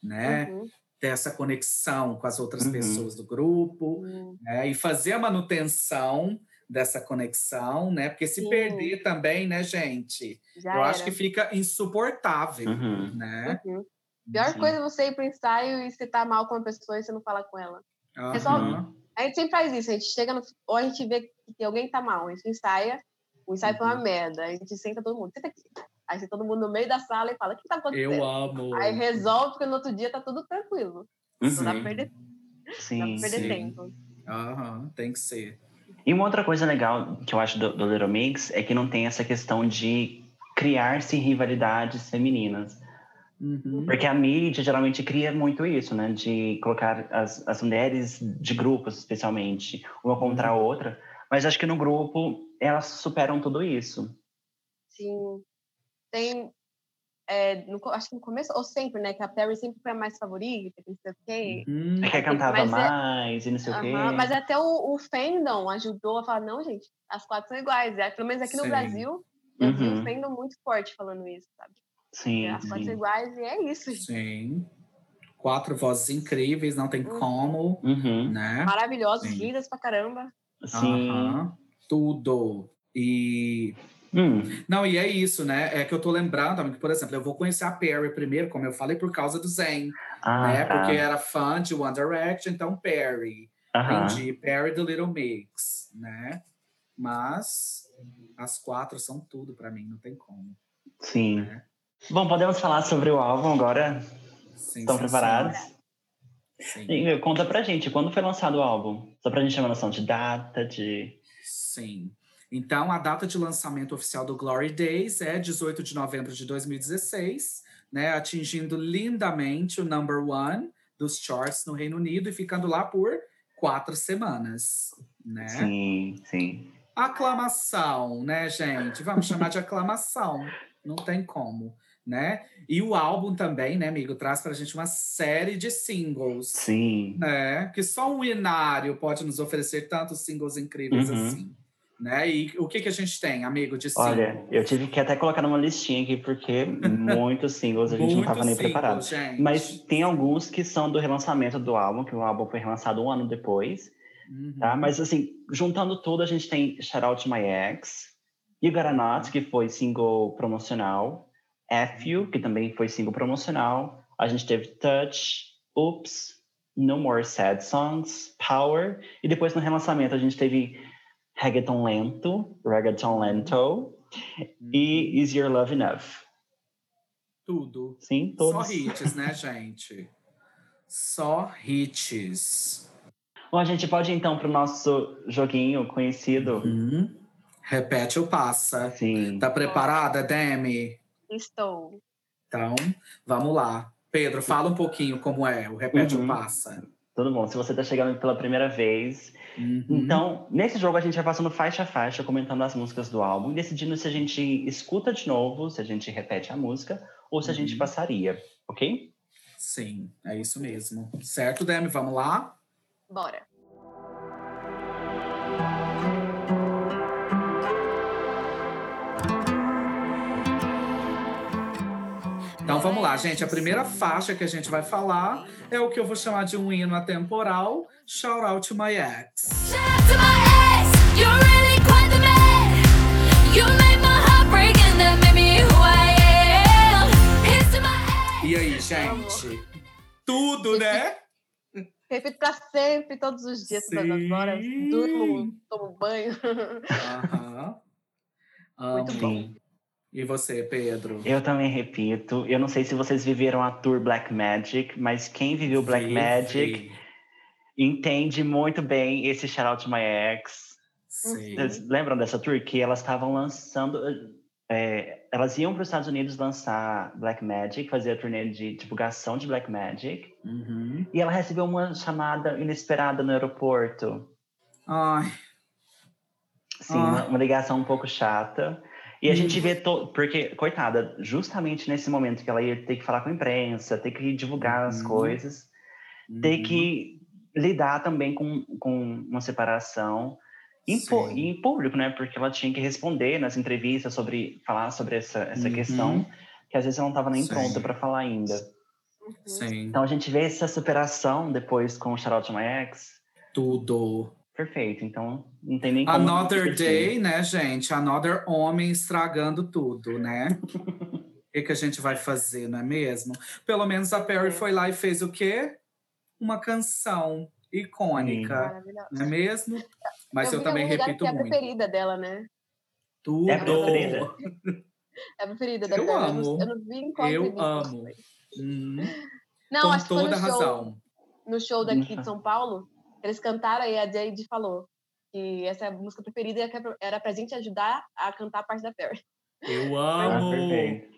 né? Uhum. Ter essa conexão com as outras Uhum. pessoas do grupo, Uhum. né? E fazer a manutenção dessa conexão, né? Porque se Sim. perder também, né, gente? Já eu era. acho que fica insuportável, Uhum. né? Uhum. Pior Sim. coisa é você ir pro ensaio e você tá mal com uma pessoa e você não fala com ela. Aham. Resolve. A gente sempre faz isso, a gente chega no. Ou a gente vê que alguém tá mal, a gente ensaia, o ensaio foi uma Uhum. merda, a gente senta todo mundo, senta aqui. Aí senta todo mundo no meio da sala e fala: o que tá acontecendo? Eu amo. Aí resolve, porque no outro dia tá tudo tranquilo. Não dá pra Uhum. perder, não dá Sim, pra perder sim. tempo. Aham, tem que ser. E uma outra coisa legal que eu acho do, do Little Mix é que não tem essa questão de criar-se rivalidades femininas. Uhum. Porque a mídia geralmente cria muito isso, né? De colocar as, as mulheres de grupos, especialmente, uma contra a outra. Mas acho que no grupo elas superam tudo isso. Sim. Tem. É, no acho que no começo, ou sempre, né? Que a Perry sempre foi a mais favorita, que não sei o quê. É que cantava Mas é- mais e não sei o quê. Mas até o, o fandom ajudou a falar: não, gente, as quatro são iguais. Aí, pelo menos aqui no Sim. Brasil, eu vi Uhum. um fandom muito forte falando isso, sabe? Sim, as quatro são sim. iguais e é isso. gente. Sim. Quatro vozes incríveis, não tem Uhum. como, Uhum. né? Maravilhosos, Sim. lindas pra caramba. Sim. Tudo. E Hum, Não, e é isso, né? É que eu tô lembrando, amigo, por exemplo, eu vou conhecer a Perry primeiro, como eu falei, por causa do Zen, Ah, né? tá. Porque era fã de One Direction, então Perry. Aham. Entendi. Perry do Little Mix, né? Mas as quatro são tudo pra mim, não tem como. Sim. né? Bom, podemos falar sobre o álbum agora? Sim, Estão sim, preparados? Sim. E, Conta pra gente, quando foi lançado o álbum? Só pra gente ter uma noção de data, de... Sim. Então, a data de lançamento oficial do Glory Days é 18 de novembro de 2016, né? Atingindo lindamente o number one dos charts no Reino Unido e ficando lá por quatro semanas, né? Sim, sim. Aclamação, né, gente? Vamos chamar de aclamação. Não tem como, né? E o álbum também, né, amigo, traz pra gente uma série de singles Sim. né? Que só um inário pode nos oferecer tantos singles incríveis Uhum. assim, né? E o que que a gente tem, amigo, de single? Olha, eu tive que até colocar numa listinha aqui, porque muitos singles a gente não Muitos tava nem preparado. gente. Mas tem alguns que são do relançamento do álbum, que o álbum foi relançado um ano depois, Uhum. tá? Mas assim, juntando tudo, a gente tem Shout Out My Ex, You Gotta Not, que foi single promocional, F You, que também foi single promocional, a gente teve Touch, Oops, No More Sad Songs, Power, e depois no relançamento a gente teve Reggaeton Lento, Reggaeton Lento e Is Your Love Enough? Tudo. Sim, Só todos. hits, né, gente? Só hits. Bom, a gente pode ir, então para o nosso joguinho conhecido. Uhum. Repete ou passa. Sim. Tá preparada, Demi? Estou. Então, vamos lá. Pedro, fala um pouquinho como é o repete Uhum. ou passa. Tudo bom. Se você está chegando pela primeira vez, Uhum. então, nesse jogo a gente vai passando faixa a faixa, comentando as músicas do álbum, e decidindo se a gente escuta de novo, se a gente repete a música, ou se a gente Uhum. passaria, ok? Sim, é isso mesmo. Certo, Demi? Vamos lá? Bora. Então vamos lá, gente. A primeira faixa que a gente vai falar é o que eu vou chamar de um hino atemporal, Shout Out to My Ex. Shout out to my ex, you're really quite the man. You made my heart break and that made me who I am. Here's to my ex. E aí, gente? Tudo, né? Repito pra sempre, todos os dias, todas as horas. Durmo, tomo banho. Aham. Muito Amo. E você, Pedro? Eu também repito. Eu não sei se vocês viveram a tour Black Magic, mas quem viveu Black Magic entende muito bem esse Shout Out to My Ex. Sim. Vocês lembram dessa tour? Que elas estavam lançando. é, elas iam para os Estados Unidos lançar Black Magic, fazer a turnê de divulgação de Black Magic. Uhum. E ela recebeu uma chamada inesperada no aeroporto. Ai, Sim, uma, uma ligação um pouco chata. E a gente vê, to... porque, coitada, justamente nesse momento que ela ia ter que falar com a imprensa, ter que divulgar as Uhum. coisas, ter uhum. que lidar também com, com uma separação em, em público, né? Porque ela tinha que responder nas entrevistas sobre falar sobre essa, essa Uhum. questão, que às vezes ela não estava nem Sim. pronta para falar ainda. Sim, Então a gente vê essa superação depois com o Charlotte My Ex. tudo. Perfeito. Então não tem nem como Another day, né, gente? Another homem estragando tudo, né? [LAUGHS] O que, que a gente vai fazer, não é mesmo? Pelo menos a Perry É. foi lá e fez o quê? Uma canção icônica, Maravilhosa. não é mesmo? Mas eu, vi também repito que é a muito. preferida dela, né? Tudo. É a preferida? [LAUGHS] É a preferida da Eu Perry. amo. eu não vi em qual Eu amo. Hum, Não, com acho que foi toda no show, razão. no show daqui Uhum. de São Paulo. Eles cantaram e a Jade falou que essa é a música preferida e era pra gente ajudar a cantar a parte da Perry. Eu [LAUGHS] Ah, amo. perfeito.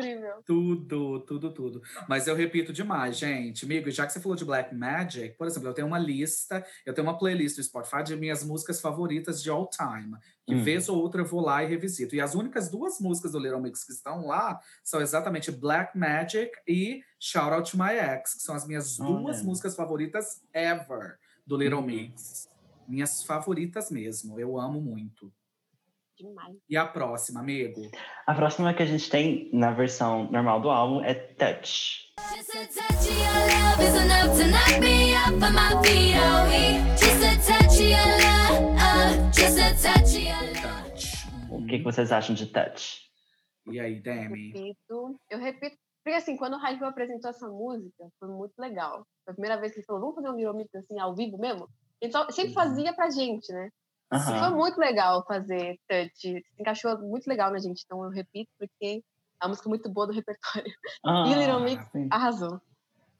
Incrível. Tudo, tudo, tudo. Mas eu repito demais, gente. Amigo, já que você falou de Black Magic, por exemplo, eu tenho uma lista, eu tenho uma playlist do Spotify de minhas músicas favoritas de all time. Que Hum. vez ou outra eu vou lá e revisito. E as únicas duas músicas do Little Mix que estão lá são exatamente Black Magic e Shout Out to My Ex, que são as minhas duas Olha. músicas favoritas ever do Little. Mix. Minhas favoritas mesmo. Eu amo muito. Demais. E a próxima, amigo? A próxima que a gente tem na versão normal do álbum é Touch. Just a touch of your love is enough to knock me off of my feet. Oh, he- just a touch of your love, just a touch of your love. Touch. O que, que vocês acham de Touch? E aí, Demi? Repito. Eu repito. Porque assim, quando o Raio apresentou essa música, foi muito legal. Foi a primeira vez que ele falou, vamos fazer um Little Mix assim, ao vivo mesmo? Ele só- sempre Uhum. fazia pra gente, né? Aham. foi muito legal fazer touch. Se encaixou muito legal na gente. Então eu repito porque é uma música muito boa do repertório. [LAUGHS] Ah, E Little Mix sim. arrasou.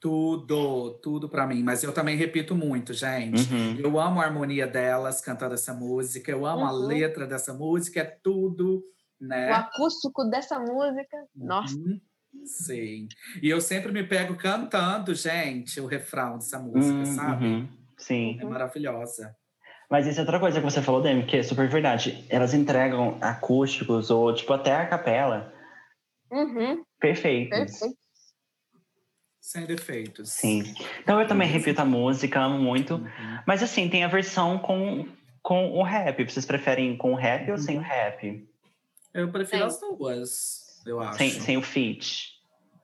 Tudo, tudo pra mim. Mas eu também repito muito, gente. Uhum. Eu amo a harmonia delas cantando essa música. Eu amo a Uhum. letra dessa música. É tudo, O né? acústico dessa música, nossa, Uhum. Sim. E eu sempre me pego cantando, gente, o refrão dessa música, Hum, sabe? uhum. Sim. É maravilhosa. Mas isso é outra coisa que você falou, Demi, que é super verdade. Elas entregam acústicos ou, tipo, até a capela uhum, perfeitos. perfeito. Sem defeitos. Sim. Então eu também repito a música, amo muito. Uhum. Mas assim, tem a versão com, com o rap. Vocês preferem com o rap ou sem o rap? Eu prefiro Sim. as duas, eu acho. Sem, sem o feat?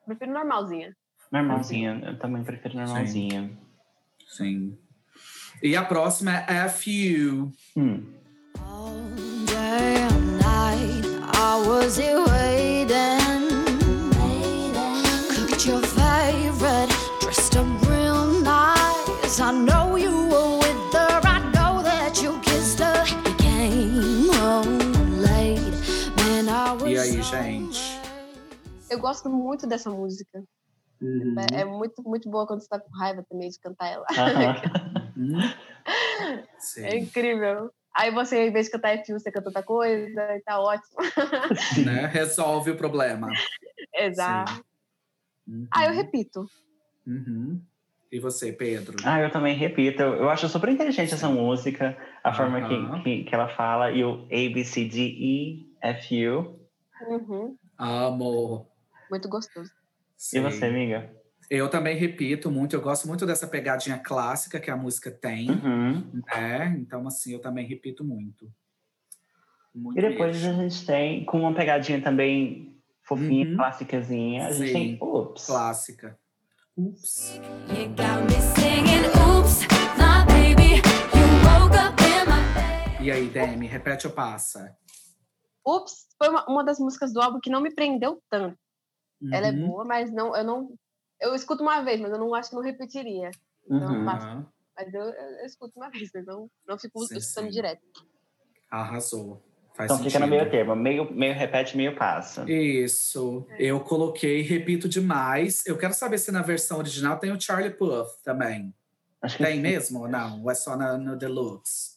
Prefiro normalzinha. Normalzinha, assim. eu também prefiro normalzinha. Sim. Sim. E a próxima é F You. Hum. E aí, gente? Gosto muito dessa música. Uhum. É, é muito, muito boa quando você tá com raiva também de cantar ela. Aham. [LAUGHS] Hum? É Sim. incrível. Aí você, em vez de cantar F1, você canta outra coisa e tá ótimo. Né? Resolve o problema. Exato. Uhum. Ah, eu repito. Uhum. E você, Pedro? Ah, eu também repito. Eu eu acho super inteligente essa música, a forma Aham. que, que, que ela fala, e o A, B, C, D, E, F, U. Uhum. Amo. Muito gostoso. E você, Sim. amiga? Eu também repito muito, eu gosto muito dessa pegadinha clássica que a música tem, Uhum. né? Então, assim, eu também repito muito. Muito E depois mesmo. a gente tem, com uma pegadinha também fofinha, Uhum. clássicazinha, a gente Sim. tem Ups. Clássica. Ups. You got me singing, oops, my baby. You woke up in my bed. E aí, Demi, repete ou passa? Ups, foi uma, uma das músicas do álbum que não me prendeu tanto. Ela é Uhum. boa, mas não, eu não. Eu escuto uma vez, mas eu não acho que não repetiria. Então, Uhum. Aham. Mas eu, eu, eu escuto uma vez, mas não, não fico Sim, escutando sim. direto. Arrasou. Faz Então sentido. fica no meio termo, meio, meio repete, meio passa. Isso. Eu coloquei, repito demais. Eu quero saber se na versão original tem o Charlie Puth também. Acho que Tem sim. mesmo ou não? Ou é só na, no Deluxe?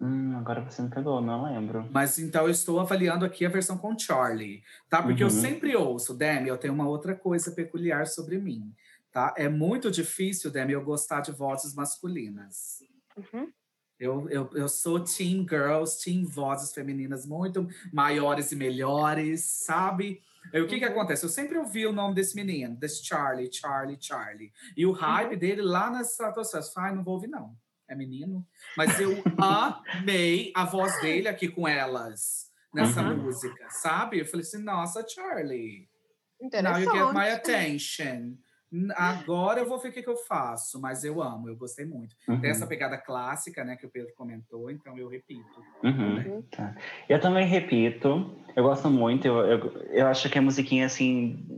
Hum, agora você me pegou, não lembro. Mas então eu estou avaliando aqui a versão com Charlie, tá? Porque eu Uhum. sempre ouço, Demi, eu tenho uma outra coisa peculiar sobre mim, tá? É muito difícil, Demi, eu gostar de vozes masculinas. Uhum. Eu, eu, eu sou team girls, team vozes femininas muito maiores e melhores, sabe? E o que que Uhum. acontece? Eu sempre ouvi o nome desse menino, desse Charlie, Charlie, Charlie. E o hype Uhum. dele lá nas estratosferas. Ai, não vou ouvir não. É menino. Mas eu amei a voz dele aqui com elas, nessa Uhum. música, sabe? Eu falei assim, nossa, Charlie. Now you get my attention. Agora eu vou ver o que, que eu faço, mas eu amo, eu gostei muito. Uhum. Tem essa pegada clássica, né, que o Pedro comentou, então eu repito. Uhum. Uhum. Tá. Eu também repito, eu gosto muito, eu, eu, eu acho que a musiquinha, assim,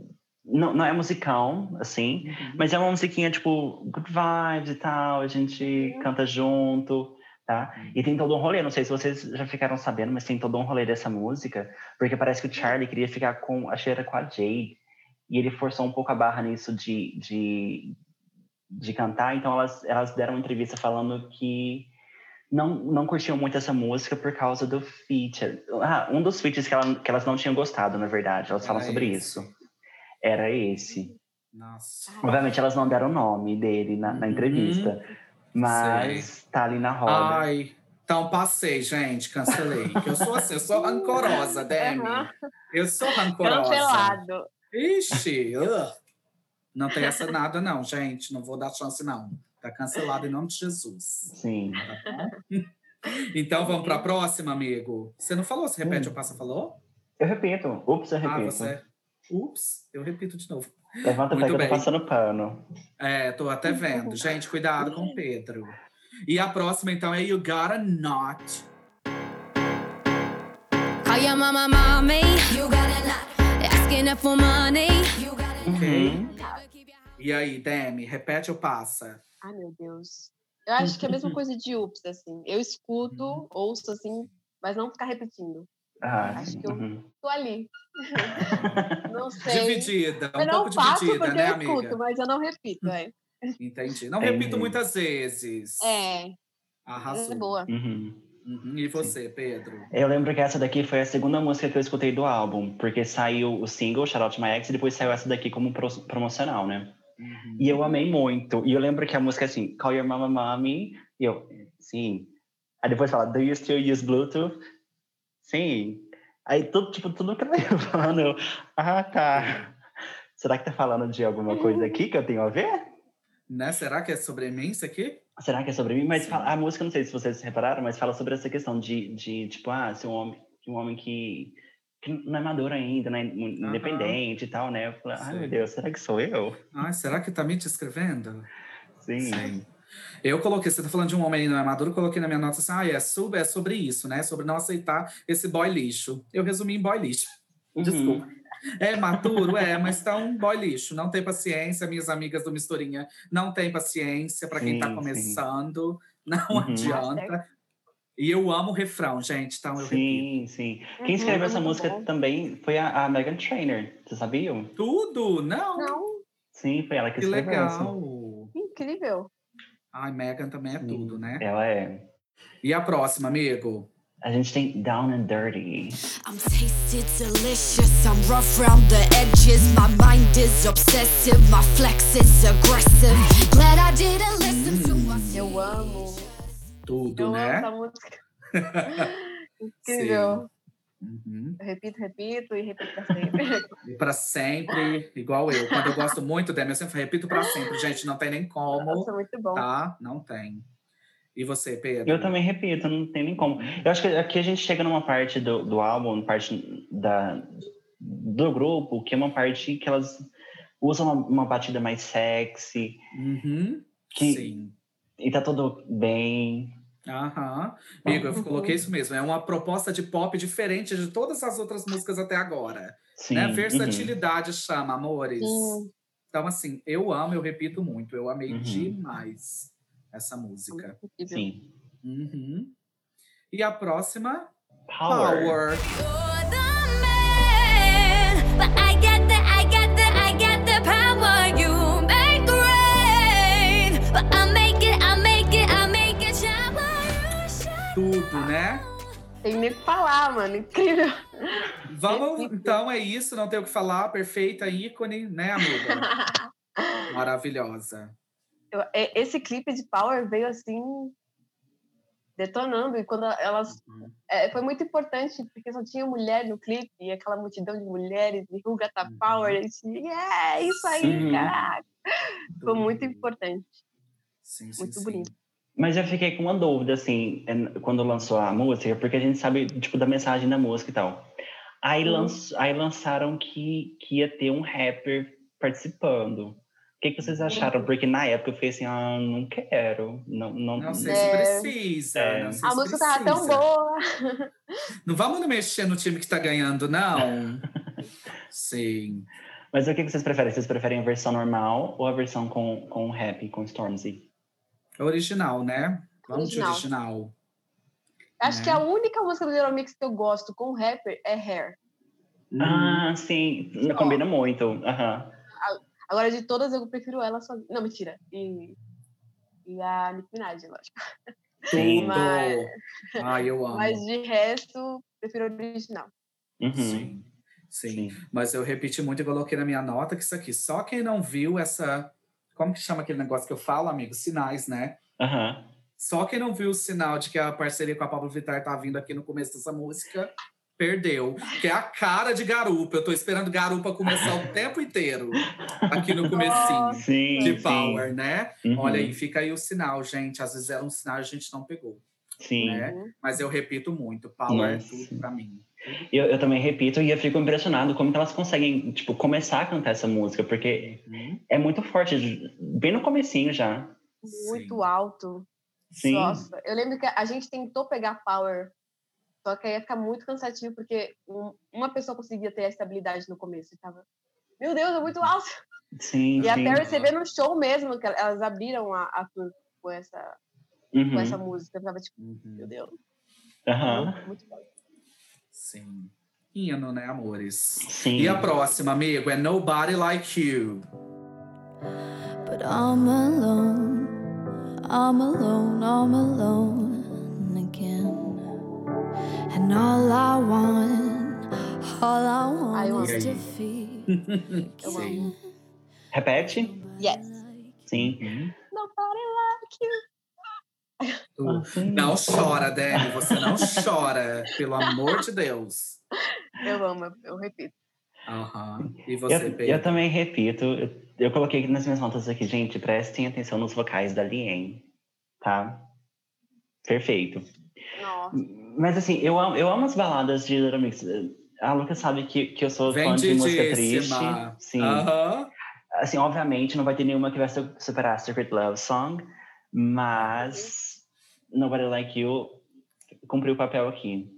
não, não é musicão, assim, Uhum. mas é uma musiquinha, tipo, good vibes e tal, a gente canta junto, tá? E tem todo um rolê, não sei se vocês já ficaram sabendo, mas tem todo um rolê dessa música, porque parece que o Charlie queria ficar com, acho que era com a Jade, e ele forçou um pouco a barra nisso de, de, de cantar, então elas, elas deram uma entrevista falando que não, não curtiam muito essa música por causa do feat. Ah, um dos feats que, ela- que elas não tinham gostado, na verdade. Elas falam Era sobre esse. isso. Era esse. Nossa. Obviamente, elas não deram o nome dele na, na Uhum. entrevista. Mas tá ali na roda. Ai, então passei, gente, cancelei. Eu sou assim, eu sou rancorosa, Demi. Aham. Eu sou rancorosa. Cancelado. Ixi, não tem essa nada não, gente. Não vou dar chance não. Tá cancelado em nome de Jesus. Sim. Tá? Então vamos para a próxima, amigo. Você não falou? Você repete Hum. ou passa falou? Eu repito. Ups, eu Ah, repito. você. Ups, eu repito de novo. Levanta Muito bem. passando pano. É, tô até vendo. Gente, cuidado com o Pedro. E a próxima, então, é You Gotta Not. Call your mama, mommy. You gotta not asking her for money. You gotta Uhum. E aí, Demi, repete ou passa? Ai, meu Deus. Eu acho que é a mesma coisa de Ups, assim. Eu escuto, ouço, assim, mas não ficar repetindo. Ah, Acho que eu- Uhum. Tô ali. [LAUGHS] Não sei. Dividida, um eu não pouco faço dividida, porque né, eu amiga? escuto, mas eu não repito, é. Entendi. Não Entendi. repito muitas vezes. É, Arrasou. é boa. Uhum. Uhum. E você, Pedro? Eu lembro que essa daqui foi a segunda música que eu escutei do álbum, porque saiu o single, Shout Out My Ex, e depois saiu essa daqui como pro- promocional, né? Uhum. E eu amei muito. E eu lembro que a música é assim, Call Your Mama Mommy. E eu, sim. Aí depois fala, Do you still use Bluetooth? Sim. Aí tudo, tipo, tudo que ela [LAUGHS] ia falando, eu, ah, tá. Será que tá falando de alguma coisa aqui que eu tenho a ver? Né? Será que é sobre mim isso aqui? Será que é sobre mim? Mas fala- a música, não sei se vocês repararam, mas fala sobre essa questão de, de tipo, ah, ser um homem, um homem que, que não é maduro ainda, é mu- independente e tal, né? Eu falei, ai meu Deus, será que sou eu? Ai, será que tá me descrevendo? Sim. Sim. Eu coloquei, você tá falando de um homem não é maduro, eu coloquei na minha nota assim, ah, é sobre, é sobre isso, né? Sobre não aceitar esse boy lixo. Eu resumi em boy lixo. Uhum. Desculpa. É maturo, é, mas tá um boy lixo. Não tem paciência, minhas amigas do Misturinha não tem paciência para quem tá Sim, sim. começando. Não Uhum. adianta. E eu amo o refrão, gente, então eu repito. Sim, sim. Quem Uhum, escreveu essa muito música bom. também foi a, a Megan Trainor. Vocês sabiam? Tudo? Não, Não, Sim, foi ela que que escreveu essa. legal. incrível. Ai, Megan também é Sim. tudo, né? Ela é. E a próxima, amigo? A gente tem Down and Dirty. I'm tasted delicious. I'm rough round the edges. My mind is obsessive. My flex is aggressive. Glad I didn't listen to my Eu amo. Tudo, Eu né? amo essa [LAUGHS] música. [LAUGHS] Incrível. Uhum. Eu repito, repito e repito pra sempre. [LAUGHS] E pra sempre, igual eu. Quando eu gosto muito dela, eu sempre repito pra sempre. Gente, não tem nem como, Nossa, muito bom. tá? Não tem. E você, Pedro? Eu também repito, não tem nem como. Eu acho que aqui a gente chega numa parte do, do álbum, parte da, do grupo, que é uma parte que elas usam uma, uma batida mais sexy, Uhum. que- Sim. e tá tudo bem. Aham. Amigo, eu Uhum. coloquei isso mesmo. É uma proposta de pop diferente de todas as outras músicas até agora. Sim. né? uhum. Versatilidade chama, amores. Sim, Então, assim, eu amo, eu repito muito. Eu amei Uhum. demais essa música. Sim. Uhum. E a próxima? Power. Power. Né? Tem nem o que falar, mano. Incrível. Vamos, então é isso, não tem o que falar. Perfeita ícone, né, amiga? [LAUGHS] Maravilhosa. Eu- é- Esse clipe de Power veio assim detonando e quando elas Uhum. é, foi muito importante porque só tinha mulher no clipe e aquela multidão de mulheres e Got the Uhum. Power e yeah, é isso aí, Sim. caraca. Foi muito Tudo. importante. Sim, sim, muito sim. bonito. Mas eu fiquei com uma dúvida, assim, en- quando lançou a música, porque a gente sabe, tipo, da mensagem da música e tal. Aí, Uhum. lanç- aí lançaram que, que ia ter um rapper participando. O que, que vocês acharam? Porque na época eu fiquei assim, ah, não quero. Não, não, Não sei É. se precisa. É. Não sei A se música tava tão precisa. boa. [LAUGHS] Não vamos mexer no time que tá ganhando, não. [LAUGHS] Sim. Mas o que, que vocês preferem? Vocês preferem a versão normal ou a versão com, com rap, com Stormzy? Original, né? Vamos Original. de original. Acho É. que a única música do Little Mix que eu gosto com rapper é Hair. Hum, Ah, sim. Combina muito. Aham. Agora, de todas, eu prefiro ela sozinha. Não, mentira. E, e a Nicki Minaj, lógico. Sim. tudo. [LAUGHS] Mas- Ai, eu amo. Mas de resto, prefiro original. Uhum. Sim. Sim. Sim. Mas eu repeti muito e coloquei na minha nota que isso aqui, só quem não viu essa. Como que chama aquele negócio que eu falo, amigo? Sinais, né? Aham. Só quem não viu o sinal de que a parceria com a Pablo Vittar tá vindo aqui no começo dessa música, perdeu. Que é a cara de garupa. Eu tô esperando garupa começar o tempo inteiro aqui no comecinho. Sim. De sim. Power, né? Uhum. Olha aí, fica aí o sinal, gente. Às vezes era um sinal e a gente não pegou. Sim. né? Mas eu repito muito, Power é Nossa. tudo pra mim. Eu, eu também repito e eu fico impressionado como que elas conseguem, tipo, começar a cantar essa música, porque Uhum. é muito forte, bem no comecinho já. Muito Sim. alto. Sim. Nossa, eu lembro que a gente tentou pegar Power, só que aí ia ficar muito cansativo, porque um- uma pessoa conseguia ter a estabilidade no começo. E tava, meu Deus, é muito alto. Sim, E sim. até receber no show mesmo, que elas abriram a, a tour com essa, Uhum. com essa música. Eu tava tipo, Uhum. meu Deus, Aham. muito, muito bom. Sim. Hino, né, amores? Sim. E a próxima, amigo, é Nobody Like You. But I'm alone, I'm alone, I'm alone again. And all I want, all I want is to feel. [LAUGHS] Eu amo. Repete? Yes. Sim. Nobody like you. Tu- Ah. Não chora, Dani. Você não chora. Pelo amor de Deus. Eu amo, eu, eu repito. Aham. E você, Eu, eu também repito, eu, eu coloquei nas minhas notas aqui, gente, prestem atenção nos vocais da Lien, tá? Perfeito. Nossa. Mas assim, eu amo, eu amo as baladas de Little Mix. A Lucas sabe que, que eu sou fã de música triste. Sim. Aham. Assim, obviamente, não vai ter nenhuma que vai su- superar Secret Love Song, mas Nobody Like You cumpriu o papel aqui.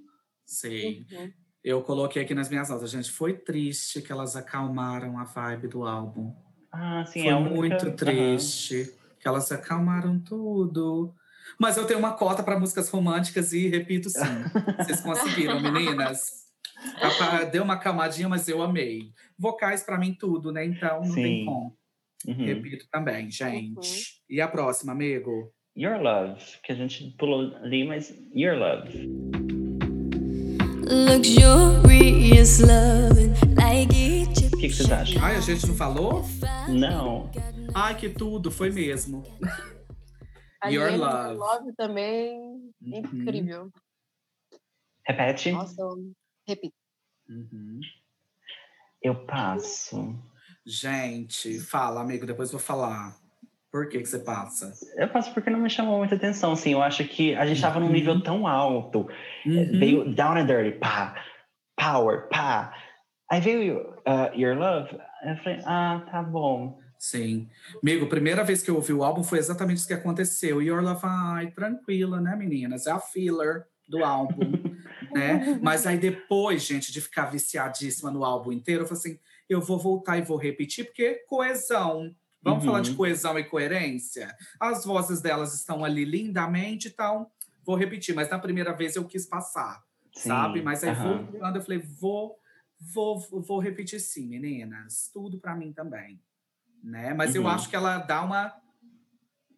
Sim. Uhum. Eu coloquei aqui nas minhas notas, gente. Foi triste que elas acalmaram a vibe do álbum. Ah, sim, Foi é única- muito triste que elas acalmaram tudo. Mas eu tenho uma cota para músicas românticas e repito sim. Vocês conseguiram, [LAUGHS] meninas? Deu uma calmadinha, mas eu amei. Vocais para mim tudo, né? Então não tem Sim. como. Uhum. Repito também, gente. E a próxima, amigo? Your Love, que a gente pulou ali, mas Your Love. Luxurious loving like Egypt. O que, que vocês acham? Ai, a gente não falou? Não. Ai, que tudo, foi mesmo. [LAUGHS] Your Love. Love também, Uhum. incrível. Repete. Nossa, eu repito. Uhum. Eu passo. Gente, fala, amigo, depois vou falar. Por que, que você passa? Eu passo porque não me chamou muita atenção, assim. Eu acho que a gente tava num Uhum. nível tão alto. Uhum. Veio Down and Dirty, pá. Power, pá. Aí veio uh, Your Love. Eu falei, ah, tá bom. Sim. Amigo, primeira vez que eu ouvi o álbum foi exatamente isso que aconteceu. Your Love, ai, tranquila, né, meninas? É a filler do álbum, [LAUGHS] né? Mas aí depois, gente, de ficar viciadíssima no álbum inteiro, eu falei assim, eu vou voltar e vou repetir, porque coesão. Vamos Uhum. falar de coesão e coerência? As vozes delas estão ali lindamente, então vou repetir. Mas na primeira vez eu quis passar, Sim, sabe? Mas aí aham. voltando, eu falei, vou, vou, vou repetir sim, meninas. Tudo pra mim também né? Mas eu Uhum. acho que ela dá uma,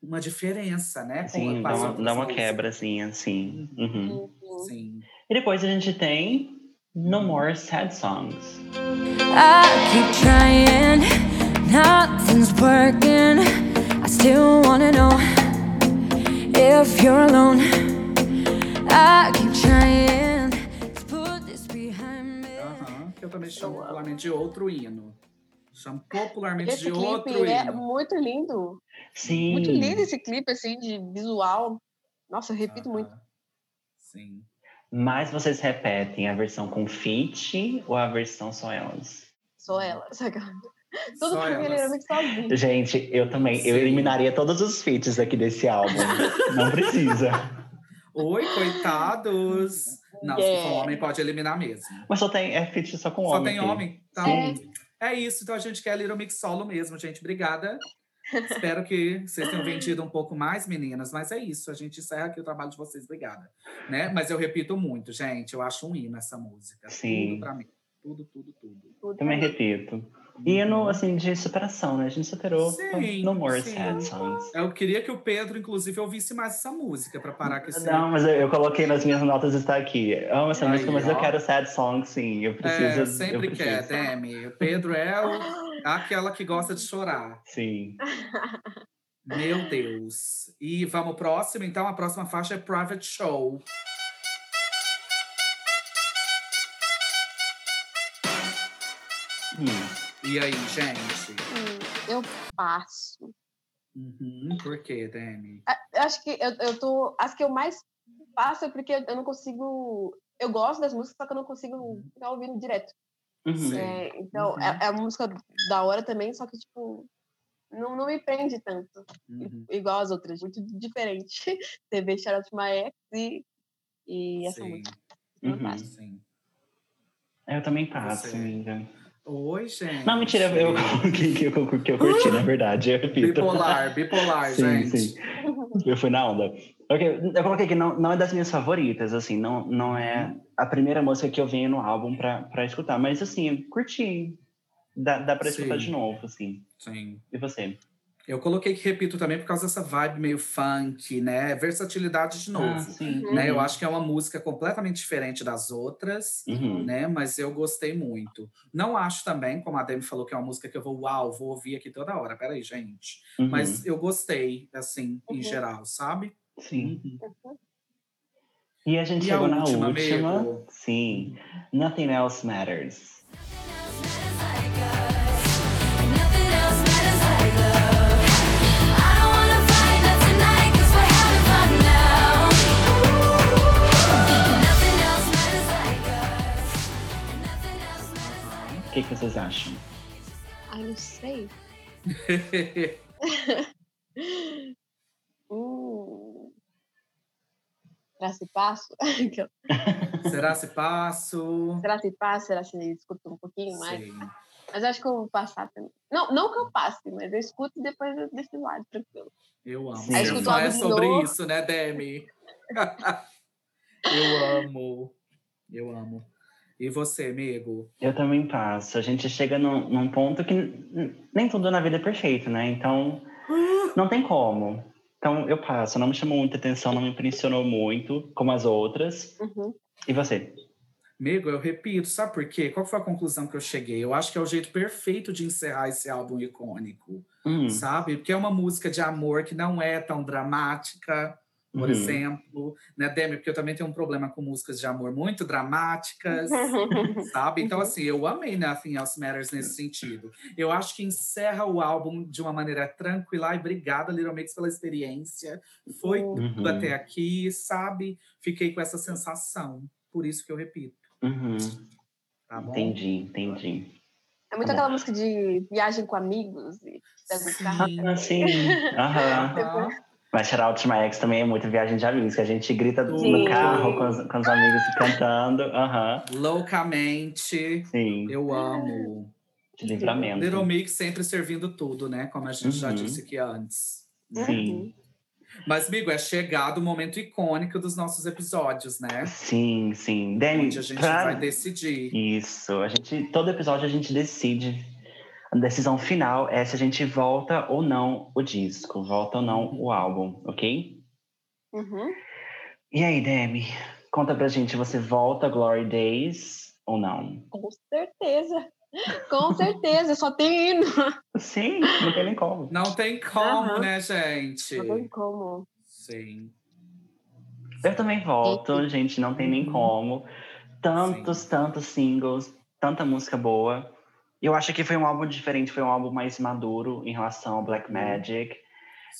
uma diferença, né? Sim, dá uma, dá uma quebra, assim, assim. Uhum. Uhum. Sim. E depois a gente tem No More Sad Songs. I keep trying, nothing's working. I still wanna know if you're alone. I keep trying to put this behind me. Aham, que eu também chamo popularmente de outro hino. Chamo popularmente Esse de clipe outro é hino. muito lindo. Sim. Muito lindo esse clipe, assim, de visual. Nossa, eu repito muito. Aham. Sim. Mas vocês repetem a versão com feat ou a versão só elas? Sou ela. saca? Tudo Só mim ele elas. [LAUGHS] era muito sozinho. Gente, eu também. Eu Sim. eliminaria todos os feats aqui desse álbum. [LAUGHS] Não precisa. Oi, coitados! Não, se Yeah. for homem, pode eliminar mesmo. Mas só tem é feat só com Só homem. tem aqui. homem? Então, Sim. é isso. Então a gente quer Little Mix solo mesmo, gente. Obrigada. Espero que vocês tenham [LAUGHS] vendido um pouco mais, meninas. Mas é isso. A gente encerra aqui o trabalho de vocês. Obrigada. Né? Mas eu repito muito, gente. Eu acho um hino essa música. Sim. Tudo pra mim. Tudo, tudo, tudo. Tudo Também pra repito. E no, assim, de superação, né? A gente superou. Sim, no More sim. Sad Songs. Eu queria que o Pedro, inclusive, ouvisse mais essa música para parar com esse. Não, mas eu, eu coloquei nas minhas notas está aqui. Eu amo essa Aí, música, mas eu ó. quero sad song, sim. Eu preciso. É, eu sempre quer, preciso. Demi. O Pedro é o- aquela que gosta de chorar. Sim. [LAUGHS] Meu Deus. E vamos pro próximo, então. A próxima faixa é Private Show. Hum. E aí, gente? Hum, Eu passo. Uhum, Por quê, Demi? A- Eu acho que eu, eu tô. As que eu mais passo é porque eu não consigo. Eu gosto das músicas, só que eu não consigo ficar ouvindo direto. Uhum. É, então, Uhum. é, é uma música da hora também, só que, tipo, não, não me prende tanto. Uhum, Igual as outras. Muito diferente. [LAUGHS] TV Shout Out to My Ex e, e essa Sim, música. Eu Uhum. sim. Eu também passo, Você. amiga. Oi, gente. Não, mentira, eu coloquei [LAUGHS] que eu, que eu curti, na [LAUGHS] verdade, eu repito. Bipolar, bipolar, Sim, gente. sim. Eu fui na onda. Ok, Eu coloquei que não, não é das minhas favoritas, assim, não, não é a primeira música que eu venho no álbum pra, pra escutar, mas assim, eu curti. Dá, dá pra escutar Sim. de novo, assim. Sim. E você? Eu coloquei que repito também por causa dessa vibe meio funk, né? Versatilidade de novo. Ah, sim. né? Eu acho que é uma música completamente diferente das outras, Uhum. né? Mas eu gostei muito. Não acho também, como a Demi falou, que é uma música que eu vou, uau, vou ouvir aqui toda hora. Peraí, gente. Uhum. Mas eu gostei, assim, em Uhum. geral, sabe? Sim. Uhum. E a gente E a chegou na última, última. Sim. Nothing Else Matters. Nothing else matters like love. I don't wanna fight not tonight 'cause we're having fun now. Nothing else matters like us. Nothing else matters O que, que vocês acham? Ai, não sei. [LAUGHS] [LAUGHS] Será se passo? Será se passo? Será se passa? Será se escuta um pouquinho mais? Sim. Mas acho que eu vou passar também. Não, não que eu passe, mas eu escuto depois desse lado, tranquilo. Eu amo. Aí escuto fã o é sobre novo. isso, né, Demi? [LAUGHS] eu amo. Eu amo. E você, amigo? Eu também passo. A gente chega num, num ponto que nem tudo na vida é perfeito, né? Então, não tem como. Então, eu passo. Não me chamou muita atenção, não me impressionou muito, como as outras. Uhum. E você? Amigo, eu repito, sabe por quê? Qual foi a conclusão que eu cheguei? Eu acho que é o jeito perfeito de encerrar esse álbum icônico, Hum, sabe? Porque é uma música de amor que não é tão dramática, por uhum. exemplo, né, Demi? Porque eu também tenho um problema com músicas de amor muito dramáticas, [LAUGHS] sabe? Então, Uhum. assim, eu amei Nothing Else Matters nesse sentido. Eu acho que encerra o álbum de uma maneira tranquila. E obrigada, Little Mix, pela experiência. Foi Uhum. tudo até aqui, sabe? Fiquei com essa sensação. Por isso que eu repito, Uhum. tá bom? Entendi, entendi. É muito Tá aquela música de viagem com amigos e carro. Sim. Ah, sim. Aham. Aham. Mas My Ex também é muito viagem de amigos, que a gente grita Sim. no carro com os, com os amigos cantando. Aham. Loucamente, Sim, eu amo. de livramento. Little Mix sempre servindo tudo, né? Como a gente já Uhum. disse aqui antes. Sim, Mas, amigo, é chegado o momento icônico dos nossos episódios, né? sim, sim. Dani, Onde a gente pra- vai decidir. Isso, a gente, todo episódio a gente decide. A decisão final é se a gente volta ou não o disco, volta ou não o álbum, ok? Uhum. E aí, Demi, conta pra gente, você volta Glory Days ou não? Com certeza. Com certeza, só tem hino. Sim, não tem nem como. Não tem como, Aham. né, gente? Não tem como. Sim. Eu também volto, gente, não tem nem Uhum. como. Tantos, tantos singles, tanta música boa. Eu acho que foi um álbum diferente, foi um álbum mais maduro em relação ao Black Magic.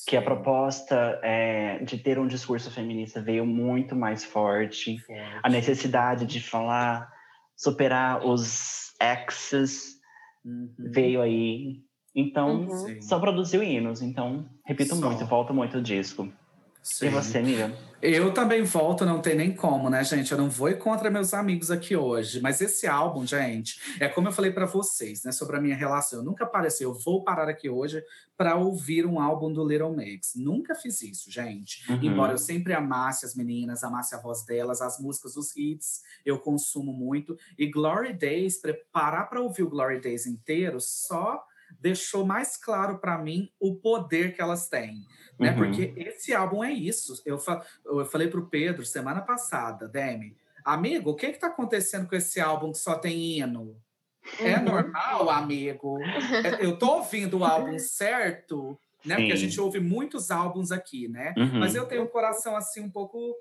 Que a Sim. proposta é, de ter um discurso feminista veio muito mais forte. Forte. A necessidade de falar, superar os exes Uhum. veio aí. Então, Uhum. Sim. só produziu hinos. Então, repito Só. muito, volto muito o disco. Sim. E você, amiga? Eu também volto, não tem nem como, né, gente? Eu não vou ir contra meus amigos aqui hoje. Mas esse álbum, gente, é como eu falei pra vocês, né, sobre a minha relação. Eu nunca pareci, eu vou parar aqui hoje pra ouvir um álbum do Little Mix. Nunca fiz isso, gente. Uhum. Embora eu sempre amasse as meninas, amasse a voz delas, as músicas, os hits, eu consumo muito. E Glory Days, pre- parar pra ouvir o Glory Days inteiro, só deixou mais claro pra mim o poder que elas têm né? Uhum. Porque esse álbum é isso. Eu, fa eu falei pro Pedro semana passada, Demi, amigo, o que que tá acontecendo com esse álbum que só tem hino? É Uhum. normal, amigo? É, Eu tô ouvindo o álbum [LAUGHS] certo, né? Porque a Sim. gente ouve muitos álbuns aqui, né? Uhum. Mas eu tenho um coração assim um pouco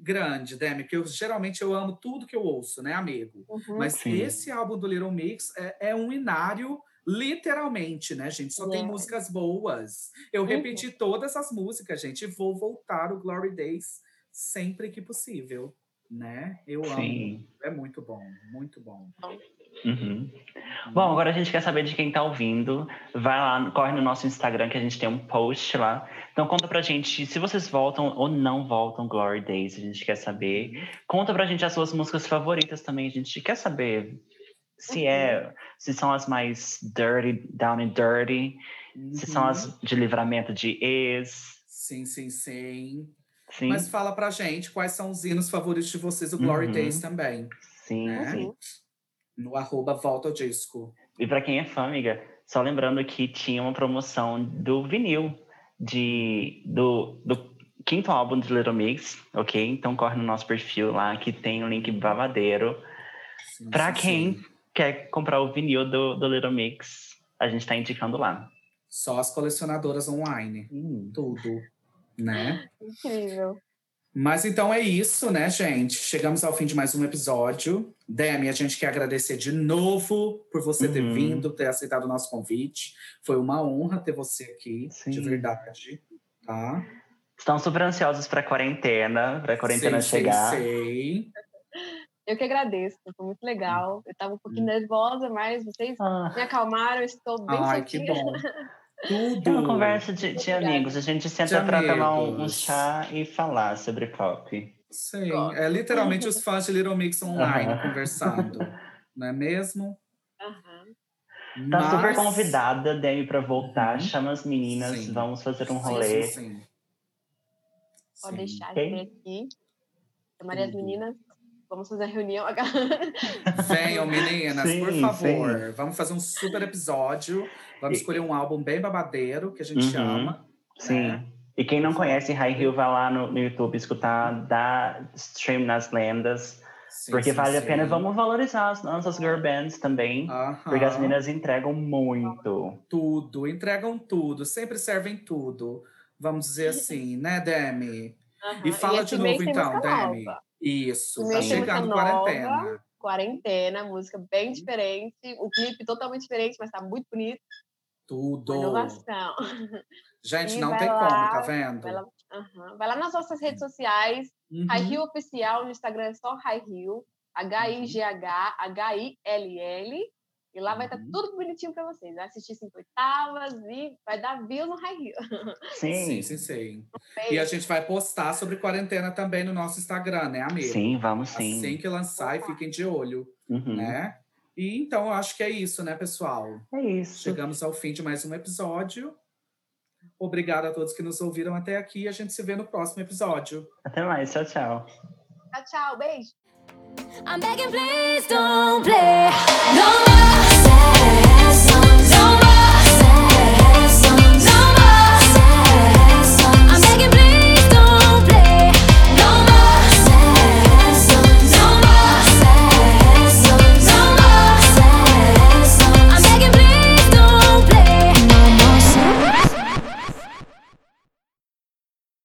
grande, Demi, porque eu, geralmente eu amo tudo que eu ouço, né, amigo? Uhum. Mas Sim. esse álbum do Little Mix é, é um inário, literalmente, né, gente? Só tem músicas boas. Eu Uhum. repeti todas as músicas, gente, e vou voltar o Glory Days sempre que possível, né? Eu amo. Sim. É muito bom, muito bom. Uhum. Bom, agora a gente quer saber de quem tá ouvindo. Vai lá, corre no nosso Instagram que a gente tem um post lá. Então conta pra gente se vocês voltam ou não voltam Glory Days. A gente quer saber. Conta pra gente as suas músicas favoritas também. A gente quer saber se é, se são as mais dirty, down and dirty, se são Uhum. as de livramento de ex. Sim, sim, sim, Sim, Mas fala pra gente quais são os hinos favoritos de vocês, o Glory Uhum. Days também, sim, né? sim. no arroba Volta ao Disco. E pra quem é fã, amiga, só lembrando que tinha uma promoção do vinil de, do, do quinto álbum de Little Mix, ok? Então corre no nosso perfil lá que tem um link babadeiro. Sim, quem sim. Quer comprar o vinil do, do Little Mix, a gente tá indicando lá. Só as colecionadoras online, Hum, tudo, né? Incrível. Mas então é isso, né, gente? Chegamos ao fim de mais um episódio. Demi, a gente quer agradecer de novo por você ter Uhum. vindo, ter aceitado o nosso convite. Foi uma honra ter você aqui, Sim. de verdade. Tá? Estão super ansiosos pra quarentena, pra quarentena sei, chegar. Sei, sei. Eu que agradeço, foi muito legal. Eu tava um pouquinho Hum. nervosa, mas vocês Ah, me acalmaram, estou bem Ai, que bom. [LAUGHS] Tudo. é uma conversa de, de amigos. A gente senta pra tomar um, um chá e falar sobre pop. Sim, é literalmente os fãs de Little Mix online Aham. conversando. [LAUGHS] Não é mesmo? Aham. Tá super Mas- convidada, Demi, pra voltar. Uhum. Chama as meninas, Sim. vamos fazer um rolê. Sim, sim. Pode Sim. deixar Ok. de vir aqui. Chamaria as meninas. Vamos fazer a reunião. [LAUGHS] Venham, meninas, por Sim, favor. Vamos fazer um super episódio. Vamos E- escolher um álbum bem babadeiro, que a gente Uhum. ama. Sim. né? E quem não conhece High Hill, vai lá no, no YouTube escutar, dá stream nas lendas. Sim, porque sim, vale a sim. pena. Vamos valorizar as nossas girl bands também. Aham. Porque as meninas entregam muito. Tudo, entregam tudo, sempre servem tudo. Vamos dizer assim, né, Demi? E fala esse de mês novo então, Demi. nova. Isso, tá chegando música nova. quarentena. Quarentena, música bem diferente. O clipe totalmente diferente, mas tá muito bonito. Tudo. Uma inovação. Gente, E não tem lá, como, tá vendo? Vai lá. Vai lá nas nossas redes sociais. Uhum. High Hill Oficial, no Instagram é só High Hill. H-I-G-H, H-I-L-L. E lá vai estar Uhum. tudo bonitinho pra vocês. Vai assistir cinco oitavas e vai dar views no High. Sim. Sim, [LAUGHS] sim, sim. E a gente vai postar sobre quarentena também no nosso Instagram, né, amigo? Sim, vamos sim. Assim que lançar e fiquem de olho, Uhum. né? E então, eu acho que é isso, né, pessoal? É isso. Chegamos ao fim de mais um episódio. Obrigado a todos que nos ouviram até aqui. A gente se vê no próximo episódio. Até mais. Tchau, tchau. Tchau, tchau. Beijo. I'm begging, please don't play. No more.